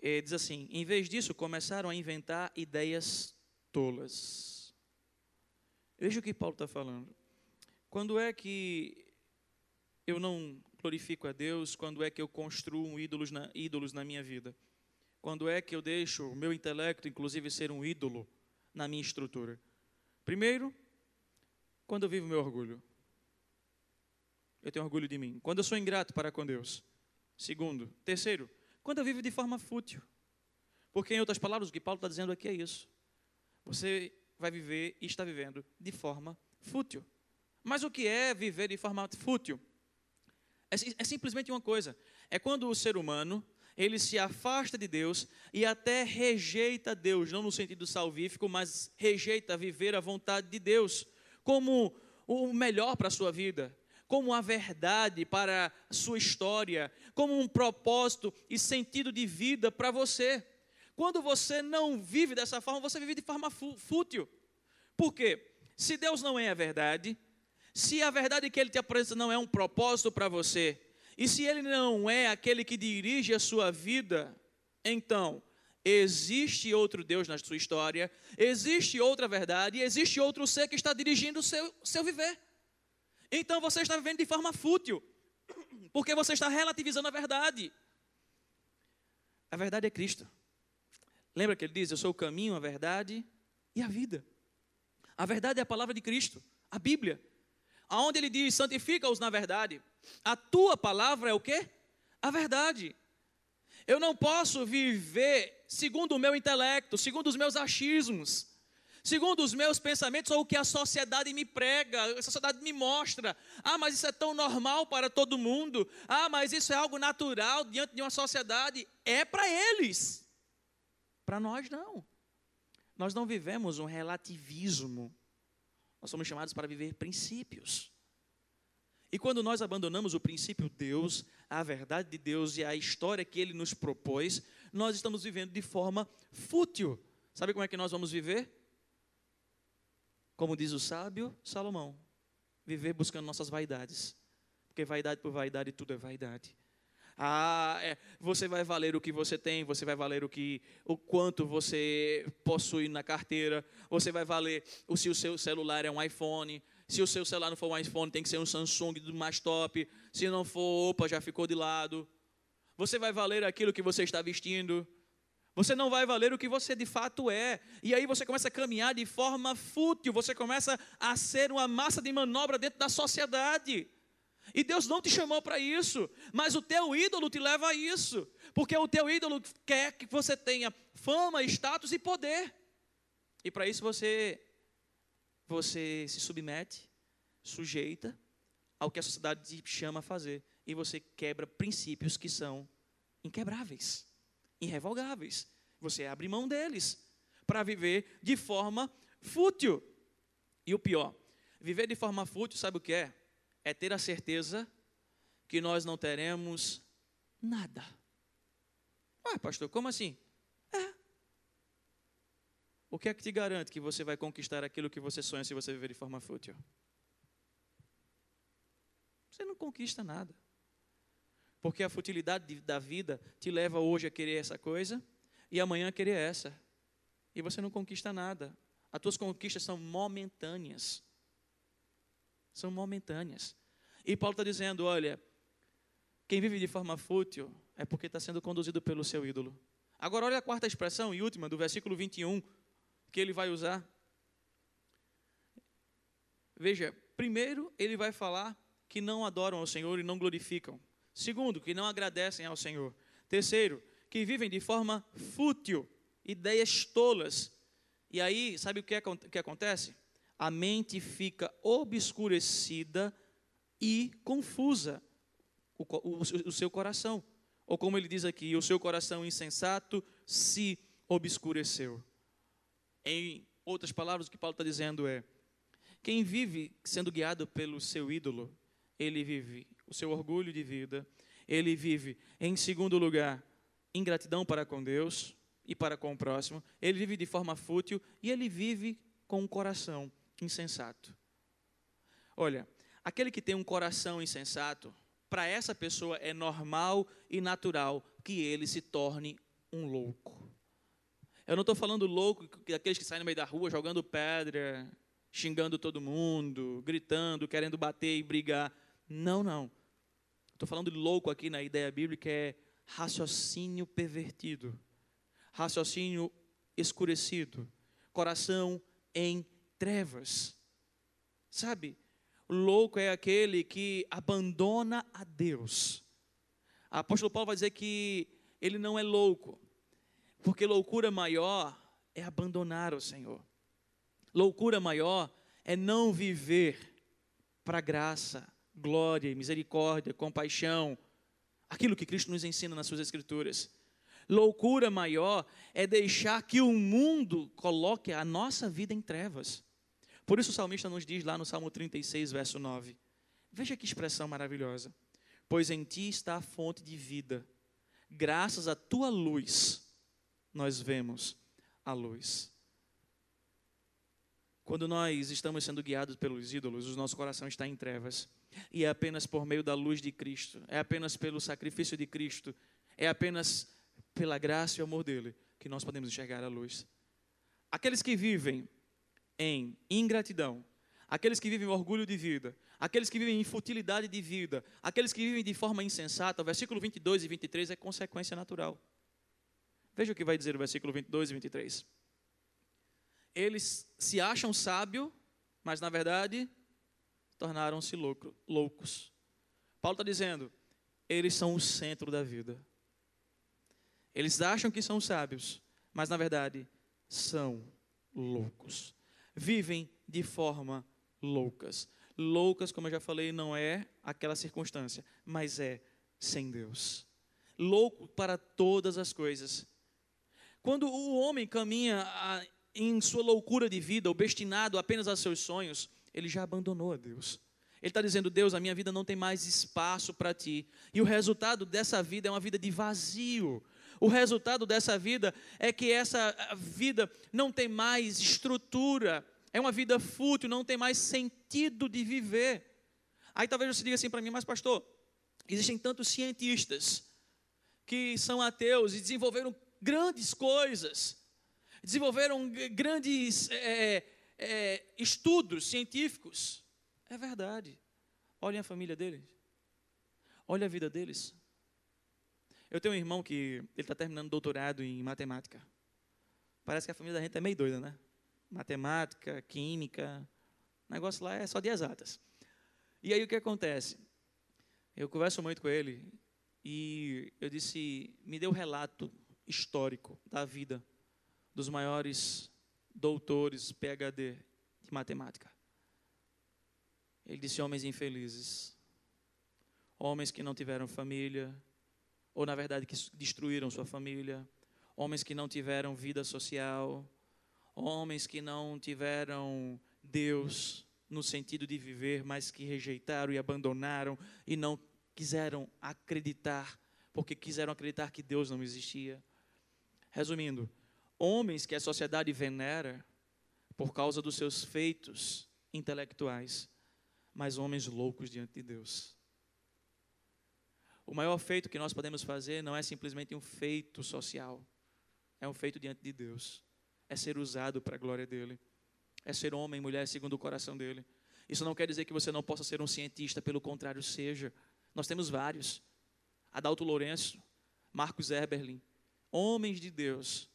eh, diz assim: em vez disso, começaram a inventar ideias tolas. Veja o que Paulo está falando. Quando é que eu não glorifico a Deus? Quando é que eu construo ídolos na, ídolos na minha vida? Quando é que eu deixo o meu intelecto, inclusive, ser um ídolo na minha estrutura? Primeiro, quando eu vivo meu orgulho. Eu tenho orgulho de mim. Quando eu sou ingrato para com Deus. Segundo. Terceiro, quando eu vivo de forma fútil. Porque, em outras palavras, o que Paulo está dizendo aqui é isso. Você vai viver e está vivendo de forma fútil. Mas o que é viver de forma fútil? É, é simplesmente uma coisa. É quando o ser humano ele se afasta de Deus e até rejeita Deus, não no sentido salvífico, mas rejeita viver a vontade de Deus como o melhor para a sua vida, como a verdade para a sua história, como um propósito e sentido de vida para você. Quando você não vive dessa forma, você vive de forma fútil. Por quê? Se Deus não é a verdade, se a verdade que Ele te apresenta não é um propósito para você, e se ele não é aquele que dirige a sua vida, então existe outro Deus na sua história, existe outra verdade, existe outro ser que está dirigindo o seu, seu viver. Então você está vivendo de forma fútil, porque você está relativizando a verdade. A verdade é Cristo. Lembra que ele diz: Eu sou o caminho, a verdade e a vida. A verdade é a palavra de Cristo, a Bíblia aonde ele diz: santifica-os na verdade. A tua palavra é o quê? A verdade. Eu não posso viver segundo o meu intelecto, segundo os meus achismos, segundo os meus pensamentos ou o que a sociedade me prega, a sociedade me mostra. Ah, mas isso é tão normal para todo mundo. Ah, mas isso é algo natural diante de uma sociedade. É para eles. Para nós não. Nós não vivemos um relativismo nós somos chamados para viver princípios. E quando nós abandonamos o princípio Deus, a verdade de Deus e a história que Ele nos propôs, nós estamos vivendo de forma fútil. Sabe como é que nós vamos viver? Como diz o sábio Salomão: viver buscando nossas vaidades. Porque vaidade por vaidade, tudo é vaidade. Ah, é, você vai valer o que você tem, você vai valer o que, o quanto você possui na carteira, você vai valer o se o seu celular é um iPhone, se o seu celular não for um iPhone, tem que ser um Samsung do mais top. Se não for, opa, já ficou de lado. Você vai valer aquilo que você está vestindo. Você não vai valer o que você de fato é. E aí você começa a caminhar de forma fútil, você começa a ser uma massa de manobra dentro da sociedade. E Deus não te chamou para isso, mas o teu ídolo te leva a isso, porque o teu ídolo quer que você tenha fama, status e poder. E para isso você você se submete, sujeita ao que a sociedade te chama a fazer e você quebra princípios que são inquebráveis, irrevogáveis. Você abre mão deles para viver de forma fútil. E o pior, viver de forma fútil, sabe o que é? é ter a certeza que nós não teremos nada. Ué, pastor, como assim? O que é que te garante que você vai conquistar aquilo que você sonha se você viver de forma fútil? você não conquista nada. Porque a futilidade da vida te leva hoje a querer essa coisa e amanhã a querer essa. E você não conquista nada. As tuas conquistas são momentâneas. São momentâneas. E Paulo está dizendo: olha, quem vive de forma fútil é porque está sendo conduzido pelo seu ídolo. Agora, olha a quarta expressão e última do versículo 21 que ele vai usar. Veja, primeiro ele vai falar que não adoram ao Senhor e não glorificam. Segundo, que não agradecem ao Senhor. Terceiro, que vivem de forma fútil, ideias tolas. E aí, sabe o que, é, que acontece? A mente fica obscurecida e confusa, o, o, o seu coração. Ou como ele diz aqui, o seu coração insensato se obscureceu. Em outras palavras, o que Paulo está dizendo é: quem vive sendo guiado pelo seu ídolo, ele vive o seu orgulho de vida, ele vive, em segundo lugar, ingratidão para com Deus e para com o próximo, ele vive de forma fútil e ele vive com um coração insensato. Olha, aquele que tem um coração insensato, para essa pessoa é normal e natural que ele se torne um louco. Eu não estou falando louco daqueles que saem no meio da rua jogando pedra, xingando todo mundo, gritando, querendo bater e brigar. Não, não. Estou falando louco aqui na ideia bíblica é raciocínio pervertido, raciocínio escurecido, coração em trevas. Sabe? Louco é aquele que abandona a Deus. O apóstolo Paulo vai dizer que ele não é louco, porque loucura maior é abandonar o Senhor. Loucura maior é não viver para graça, glória, misericórdia, compaixão, aquilo que Cristo nos ensina nas suas escrituras. Loucura maior é deixar que o mundo coloque a nossa vida em trevas. Por isso o salmista nos diz lá no Salmo 36, verso 9. Veja que expressão maravilhosa. Pois em ti está a fonte de vida. Graças à tua luz, nós vemos a luz. Quando nós estamos sendo guiados pelos ídolos, o nosso coração está em trevas. E é apenas por meio da luz de Cristo, é apenas pelo sacrifício de Cristo, é apenas pela graça e amor dele que nós podemos enxergar a luz. Aqueles que vivem em ingratidão, aqueles que vivem em orgulho de vida, aqueles que vivem em futilidade de vida, aqueles que vivem de forma insensata, o versículo 22 e 23 é consequência natural. Veja o que vai dizer o versículo 22 e 23. Eles se acham sábios, mas na verdade tornaram-se loucos. Paulo está dizendo, eles são o centro da vida. Eles acham que são sábios, mas na verdade são loucos. Vivem de forma loucas. Loucas, como eu já falei, não é aquela circunstância, mas é sem Deus. Louco para todas as coisas. Quando o homem caminha em sua loucura de vida, ou destinado apenas a seus sonhos, ele já abandonou a Deus. Ele está dizendo: Deus, a minha vida não tem mais espaço para ti. E o resultado dessa vida é uma vida de vazio. O resultado dessa vida é que essa vida não tem mais estrutura, é uma vida fútil, não tem mais sentido de viver. Aí talvez você diga assim para mim, mas pastor, existem tantos cientistas que são ateus e desenvolveram grandes coisas, desenvolveram grandes é, é, estudos científicos. É verdade. Olhem a família deles. Olha a vida deles. Eu tenho um irmão que ele está terminando doutorado em matemática. Parece que a família da gente é meio doida, né? Matemática, química, o negócio lá é só de exatas. E aí o que acontece? Eu converso muito com ele e eu disse, me o um relato histórico da vida dos maiores doutores PhD de matemática. Ele disse: homens infelizes, homens que não tiveram família, ou na verdade que destruíram sua família, homens que não tiveram vida social, homens que não tiveram Deus no sentido de viver, mas que rejeitaram e abandonaram e não quiseram acreditar, porque quiseram acreditar que Deus não existia. Resumindo, homens que a sociedade venera por causa dos seus feitos intelectuais, mas homens loucos diante de Deus. O maior feito que nós podemos fazer não é simplesmente um feito social, é um feito diante de Deus. É ser usado para a glória dele. É ser homem e mulher segundo o coração dele. Isso não quer dizer que você não possa ser um cientista, pelo contrário, seja. Nós temos vários. Adalto Lourenço, Marcos Eberlin, homens de Deus,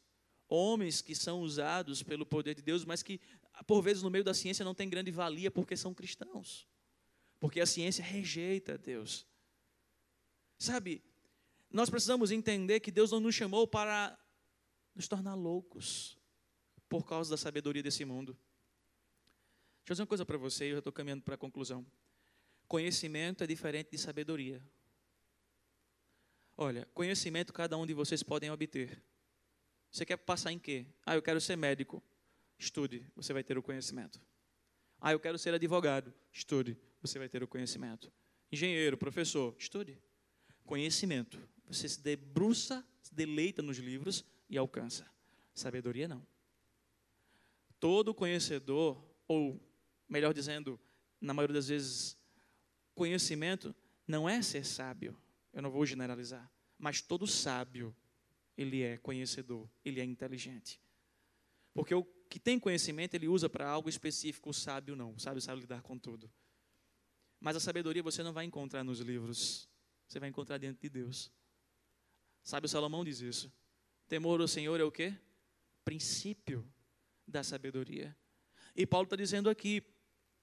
homens que são usados pelo poder de Deus, mas que por vezes no meio da ciência não tem grande valia porque são cristãos. Porque a ciência rejeita Deus. Sabe, nós precisamos entender que Deus não nos chamou para nos tornar loucos por causa da sabedoria desse mundo. Deixa eu dizer uma coisa para você, eu já estou caminhando para a conclusão. Conhecimento é diferente de sabedoria. Olha, conhecimento cada um de vocês podem obter. Você quer passar em quê? Ah, eu quero ser médico. Estude, você vai ter o conhecimento. Ah, eu quero ser advogado. Estude, você vai ter o conhecimento. Engenheiro, professor, estude. Conhecimento. Você se debruça, se deleita nos livros e alcança. Sabedoria não. Todo conhecedor, ou melhor dizendo, na maioria das vezes, conhecimento não é ser sábio. Eu não vou generalizar. Mas todo sábio, ele é conhecedor, ele é inteligente. Porque o que tem conhecimento, ele usa para algo específico, o sábio não. O sábio sabe lidar com tudo. Mas a sabedoria você não vai encontrar nos livros. Você vai encontrar diante de Deus. Sabe, Salomão diz isso. Temor ao Senhor é o quê? Princípio da sabedoria. E Paulo está dizendo aqui: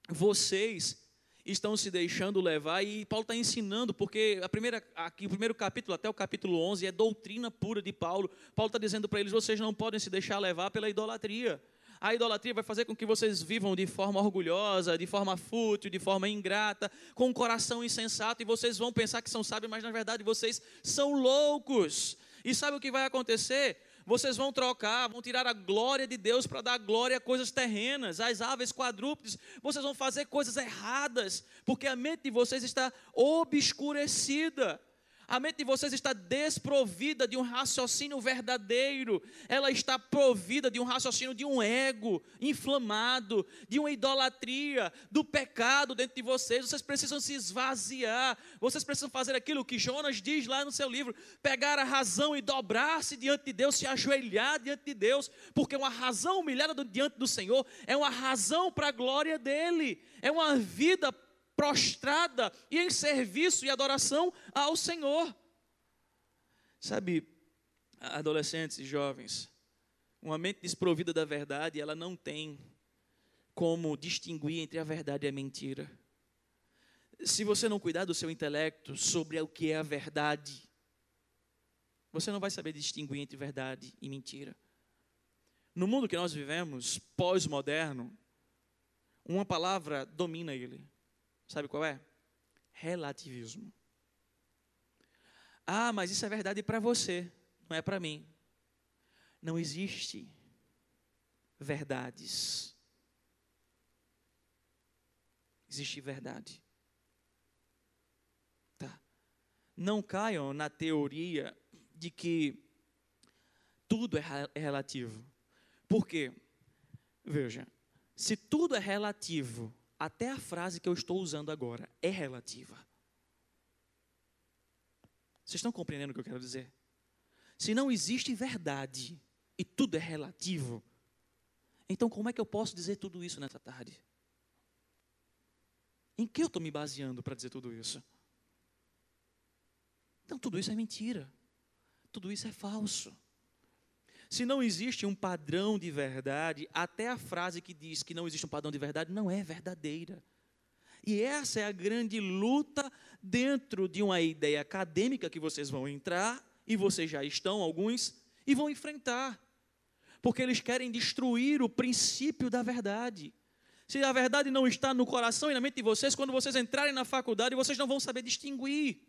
vocês estão se deixando levar, e Paulo está ensinando, porque a primeira, aqui, o primeiro capítulo até o capítulo 11 é doutrina pura de Paulo. Paulo está dizendo para eles: vocês não podem se deixar levar pela idolatria. A idolatria vai fazer com que vocês vivam de forma orgulhosa, de forma fútil, de forma ingrata, com um coração insensato, e vocês vão pensar que são sábios, mas na verdade vocês são loucos. E sabe o que vai acontecer? Vocês vão trocar, vão tirar a glória de Deus para dar glória a coisas terrenas, às aves quadrúpedes. Vocês vão fazer coisas erradas, porque a mente de vocês está obscurecida. A mente de vocês está desprovida de um raciocínio verdadeiro, ela está provida de um raciocínio de um ego inflamado, de uma idolatria, do pecado dentro de vocês. Vocês precisam se esvaziar, vocês precisam fazer aquilo que Jonas diz lá no seu livro: pegar a razão e dobrar-se diante de Deus, se ajoelhar diante de Deus, porque uma razão humilhada diante do Senhor é uma razão para a glória dEle, é uma vida prostrada e em serviço e adoração ao Senhor. Sabe, adolescentes e jovens, uma mente desprovida da verdade, ela não tem como distinguir entre a verdade e a mentira. Se você não cuidar do seu intelecto sobre o que é a verdade, você não vai saber distinguir entre verdade e mentira. No mundo que nós vivemos, pós-moderno, uma palavra domina ele. Sabe qual é? Relativismo. Ah, mas isso é verdade para você, não é para mim. Não existe verdades. Existe verdade. Tá. Não caiam na teoria de que tudo é, é relativo. Por quê? Veja, se tudo é relativo até a frase que eu estou usando agora é relativa. Vocês estão compreendendo o que eu quero dizer? Se não existe verdade e tudo é relativo, então como é que eu posso dizer tudo isso nessa tarde? Em que eu estou me baseando para dizer tudo isso? Então tudo isso é mentira. Tudo isso é falso. Se não existe um padrão de verdade, até a frase que diz que não existe um padrão de verdade não é verdadeira. E essa é a grande luta dentro de uma ideia acadêmica que vocês vão entrar, e vocês já estão, alguns, e vão enfrentar. Porque eles querem destruir o princípio da verdade. Se a verdade não está no coração e na mente de vocês, quando vocês entrarem na faculdade, vocês não vão saber distinguir.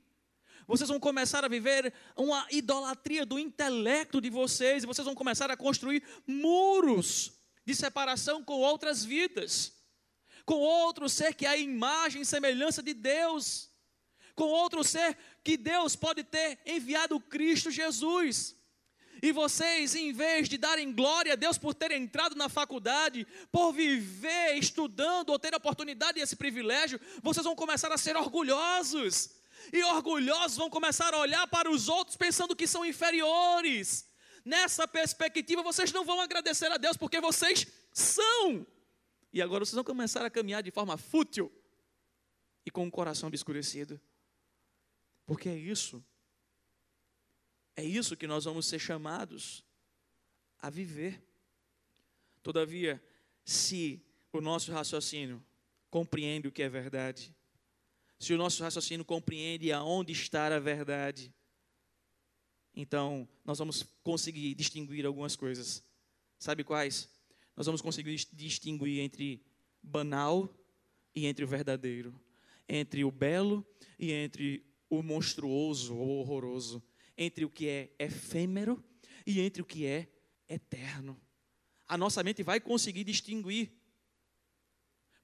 Vocês vão começar a viver uma idolatria do intelecto de vocês, e vocês vão começar a construir muros de separação com outras vidas, com outro ser que é a imagem e semelhança de Deus, com outro ser que Deus pode ter enviado Cristo Jesus. E vocês, em vez de darem glória a Deus por terem entrado na faculdade, por viver estudando ou ter a oportunidade e esse privilégio, vocês vão começar a ser orgulhosos E orgulhosos vão começar a olhar para os outros pensando que são inferiores. Nessa perspectiva, vocês não vão agradecer a Deus porque vocês são. E agora vocês vão começar a caminhar de forma fútil e com o coração obscurecido. Porque é isso. É isso que nós vamos ser chamados a viver. Todavia, se o nosso raciocínio compreende o que é verdade, se o nosso raciocínio compreende aonde está a verdade, então nós vamos conseguir distinguir algumas coisas. Sabe quais? Nós vamos conseguir distinguir entre banal e entre o verdadeiro, entre o belo e entre o monstruoso ou horroroso, entre o que é efêmero e entre o que é eterno. A nossa mente vai conseguir distinguir.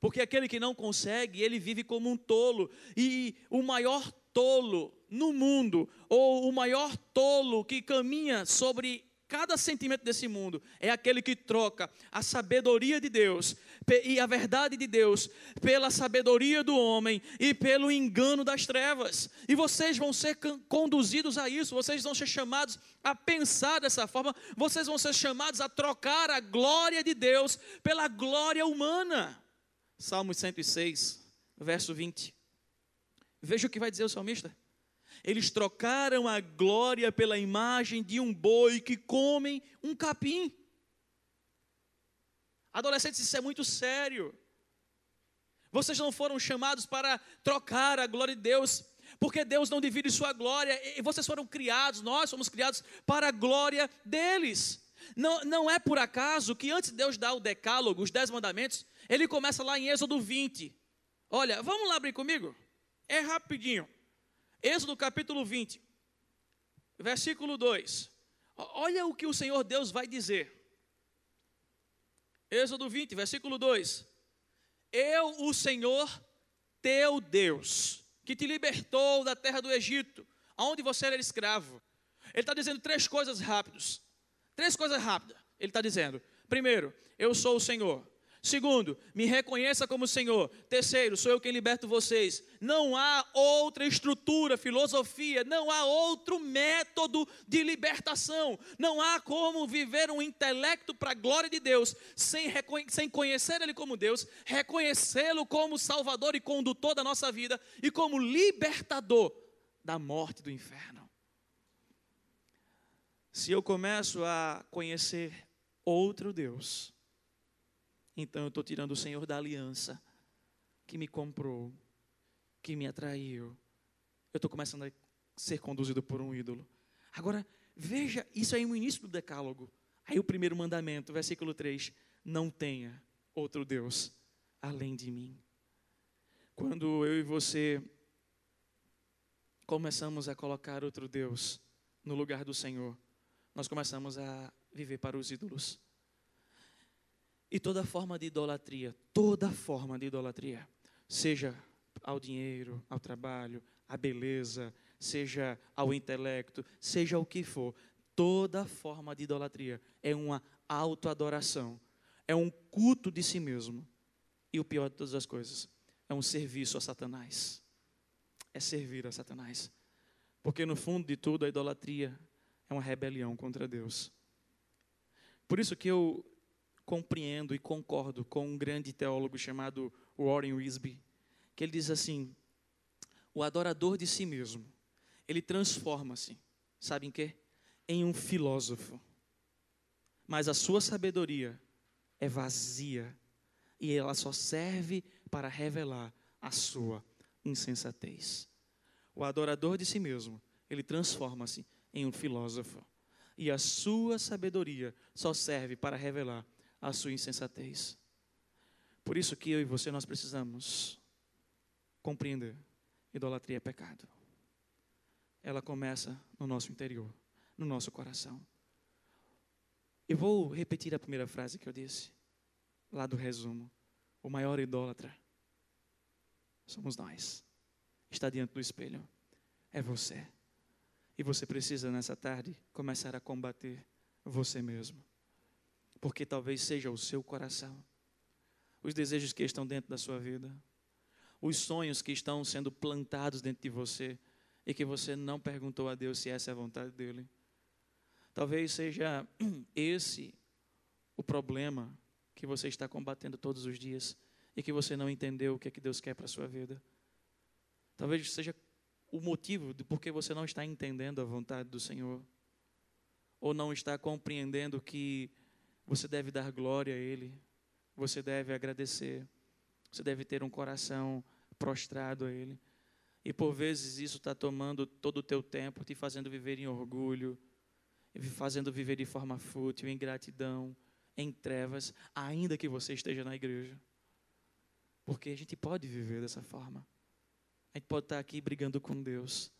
Porque aquele que não consegue, ele vive como um tolo. E o maior tolo no mundo, ou o maior tolo que caminha sobre cada sentimento desse mundo é aquele que troca a sabedoria de Deus e a verdade de Deus pela sabedoria do homem e pelo engano das trevas. E vocês vão ser conduzidos a isso, vocês vão ser chamados a pensar dessa forma, vocês vão ser chamados a trocar a glória de Deus pela glória humana. Salmo 106, verso 20. Veja o que vai dizer o salmista. Eles trocaram a glória pela imagem de um boi que comem um capim. Adolescentes, isso é muito sério. Vocês não foram chamados para trocar a glória de Deus, porque Deus não divide sua glória, e vocês foram criados, nós somos criados para a glória deles. Não, não é por acaso que antes de Deus dar o decálogo, os dez mandamentos, ele começa lá em Êxodo 20. Olha, vamos lá abrir comigo? É rapidinho. Êxodo capítulo 20, versículo 2. Olha o que o Senhor Deus vai dizer. Êxodo 20, versículo 2. Eu, o Senhor teu Deus, que te libertou da terra do Egito, aonde você era escravo. Ele está dizendo três coisas rápidas. Três coisas rápidas. Ele está dizendo: primeiro, eu sou o Senhor. Segundo, me reconheça como Senhor. Terceiro, sou eu quem liberto vocês. Não há outra estrutura, filosofia, não há outro método de libertação. Não há como viver um intelecto para a glória de Deus sem, sem conhecer Ele como Deus, reconhecê-lo como Salvador e condutor da nossa vida e como libertador da morte do inferno. Se eu começo a conhecer outro Deus, então eu estou tirando o Senhor da aliança que me comprou, que me atraiu. Eu estou começando a ser conduzido por um ídolo. Agora, veja, isso aí no início do decálogo. Aí o primeiro mandamento, versículo 3: Não tenha outro Deus além de mim. Quando eu e você começamos a colocar outro Deus no lugar do Senhor, nós começamos a viver para os ídolos. E toda forma de idolatria, toda forma de idolatria, seja ao dinheiro, ao trabalho, à beleza, seja ao intelecto, seja o que for, toda forma de idolatria é uma autoadoração, é um culto de si mesmo. E o pior de todas as coisas, é um serviço a Satanás. É servir a Satanás. Porque no fundo de tudo, a idolatria é uma rebelião contra Deus. Por isso que eu compreendo e concordo com um grande teólogo chamado Warren Wisby, que ele diz assim: o adorador de si mesmo, ele transforma-se, sabe em quê? Em um filósofo. Mas a sua sabedoria é vazia e ela só serve para revelar a sua insensatez. O adorador de si mesmo, ele transforma-se em um filósofo. E a sua sabedoria só serve para revelar a sua insensatez. Por isso que eu e você nós precisamos compreender: idolatria é pecado. Ela começa no nosso interior, no nosso coração. Eu vou repetir a primeira frase que eu disse, lá do resumo. O maior idólatra somos nós. Está diante do espelho. É você. E você precisa, nessa tarde, começar a combater você mesmo porque talvez seja o seu coração, os desejos que estão dentro da sua vida, os sonhos que estão sendo plantados dentro de você e que você não perguntou a Deus se essa é a vontade dele. Talvez seja esse o problema que você está combatendo todos os dias e que você não entendeu o que é que Deus quer para a sua vida. Talvez seja o motivo de por que você não está entendendo a vontade do Senhor ou não está compreendendo que você deve dar glória a Ele, você deve agradecer, você deve ter um coração prostrado a Ele. E por vezes isso está tomando todo o teu tempo, te fazendo viver em orgulho, fazendo viver de forma fútil, em gratidão, em trevas, ainda que você esteja na igreja. Porque a gente pode viver dessa forma. A gente pode estar aqui brigando com Deus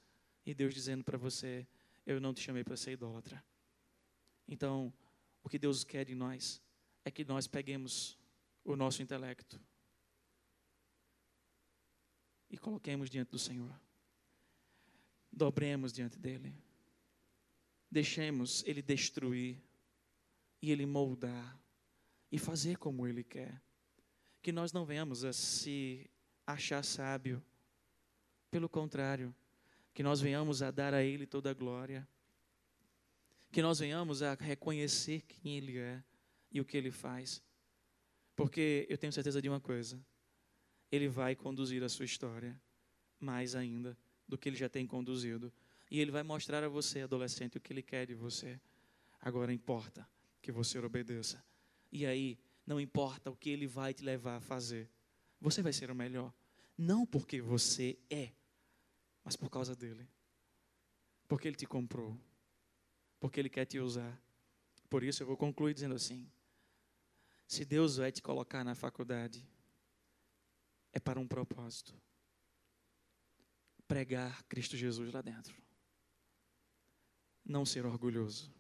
e Deus dizendo para você: Eu não te chamei para ser idólatra. Então, o que Deus quer de nós é que nós peguemos o nosso intelecto e coloquemos diante do Senhor. Dobremos diante dele. Deixemos ele destruir e ele moldar e fazer como ele quer. Que nós não venhamos a se achar sábio. Pelo contrário, que nós venhamos a dar a ele toda a glória. Que nós venhamos a reconhecer quem ele é e o que ele faz. Porque eu tenho certeza de uma coisa: ele vai conduzir a sua história mais ainda do que ele já tem conduzido. E ele vai mostrar a você, adolescente, o que ele quer de você. Agora importa que você obedeça. E aí, não importa o que ele vai te levar a fazer, você vai ser o melhor. Não porque você é, mas por causa dele. Porque ele te comprou. Porque ele quer te usar. Por isso eu vou concluir dizendo assim: se Deus vai te colocar na faculdade, é para um propósito pregar Cristo Jesus lá dentro. Não ser orgulhoso,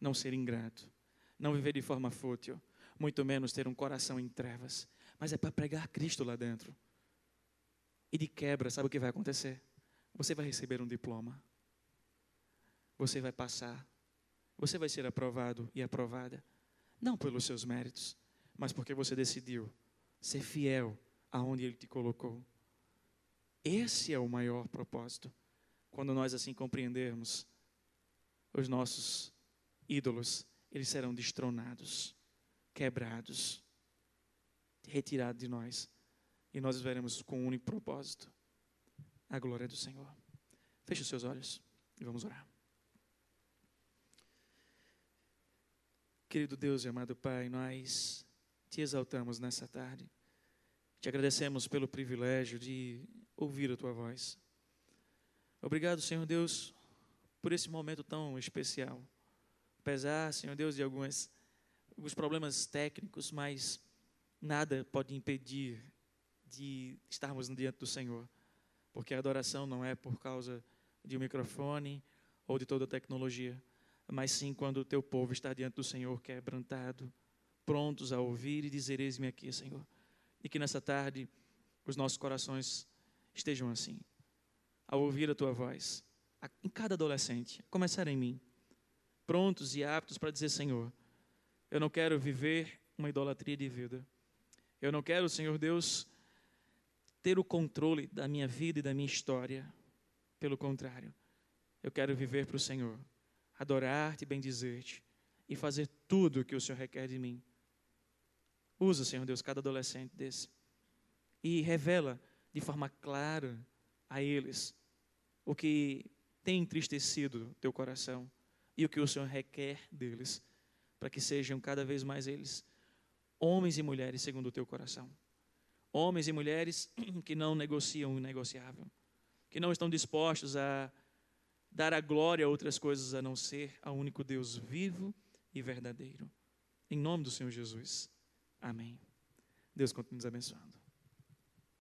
não ser ingrato, não viver de forma fútil, muito menos ter um coração em trevas, mas é para pregar Cristo lá dentro. E de quebra, sabe o que vai acontecer? Você vai receber um diploma. Você vai passar. Você vai ser aprovado e aprovada. Não pelos seus méritos, mas porque você decidiu ser fiel aonde Ele te colocou. Esse é o maior propósito. Quando nós assim compreendermos, os nossos ídolos, eles serão destronados, quebrados, retirados de nós. E nós veremos com um único propósito: a glória do Senhor. Feche os seus olhos e vamos orar. Querido Deus e amado Pai, nós te exaltamos nessa tarde. Te agradecemos pelo privilégio de ouvir a tua voz. Obrigado, Senhor Deus, por esse momento tão especial. Apesar, Senhor Deus, de algumas, alguns problemas técnicos, mas nada pode impedir de estarmos diante do Senhor. Porque a adoração não é por causa de um microfone ou de toda a tecnologia, mas sim quando o teu povo está diante do Senhor quebrantado, prontos a ouvir e dizer: Eis-me aqui, Senhor. E que nessa tarde os nossos corações estejam assim, ao ouvir a tua voz, em cada adolescente, a começar em mim, prontos e aptos para dizer: Senhor, eu não quero viver uma idolatria de vida, eu não quero, Senhor Deus, ter o controle da minha vida e da minha história, pelo contrário, eu quero viver para o Senhor, adorar-te, bendizer-te e fazer tudo o que o Senhor requer de mim Usa, Senhor Deus, cada adolescente desse e revela de forma clara a eles o que tem entristecido teu coração e o que o Senhor requer deles, para que sejam cada vez mais eles homens e mulheres segundo o teu coração. Homens e mulheres que não negociam o negociável, que não estão dispostos a dar a glória a outras coisas a não ser ao único Deus vivo e verdadeiro. Em nome do Senhor Jesus. Amém. Deus continue nos abençoando.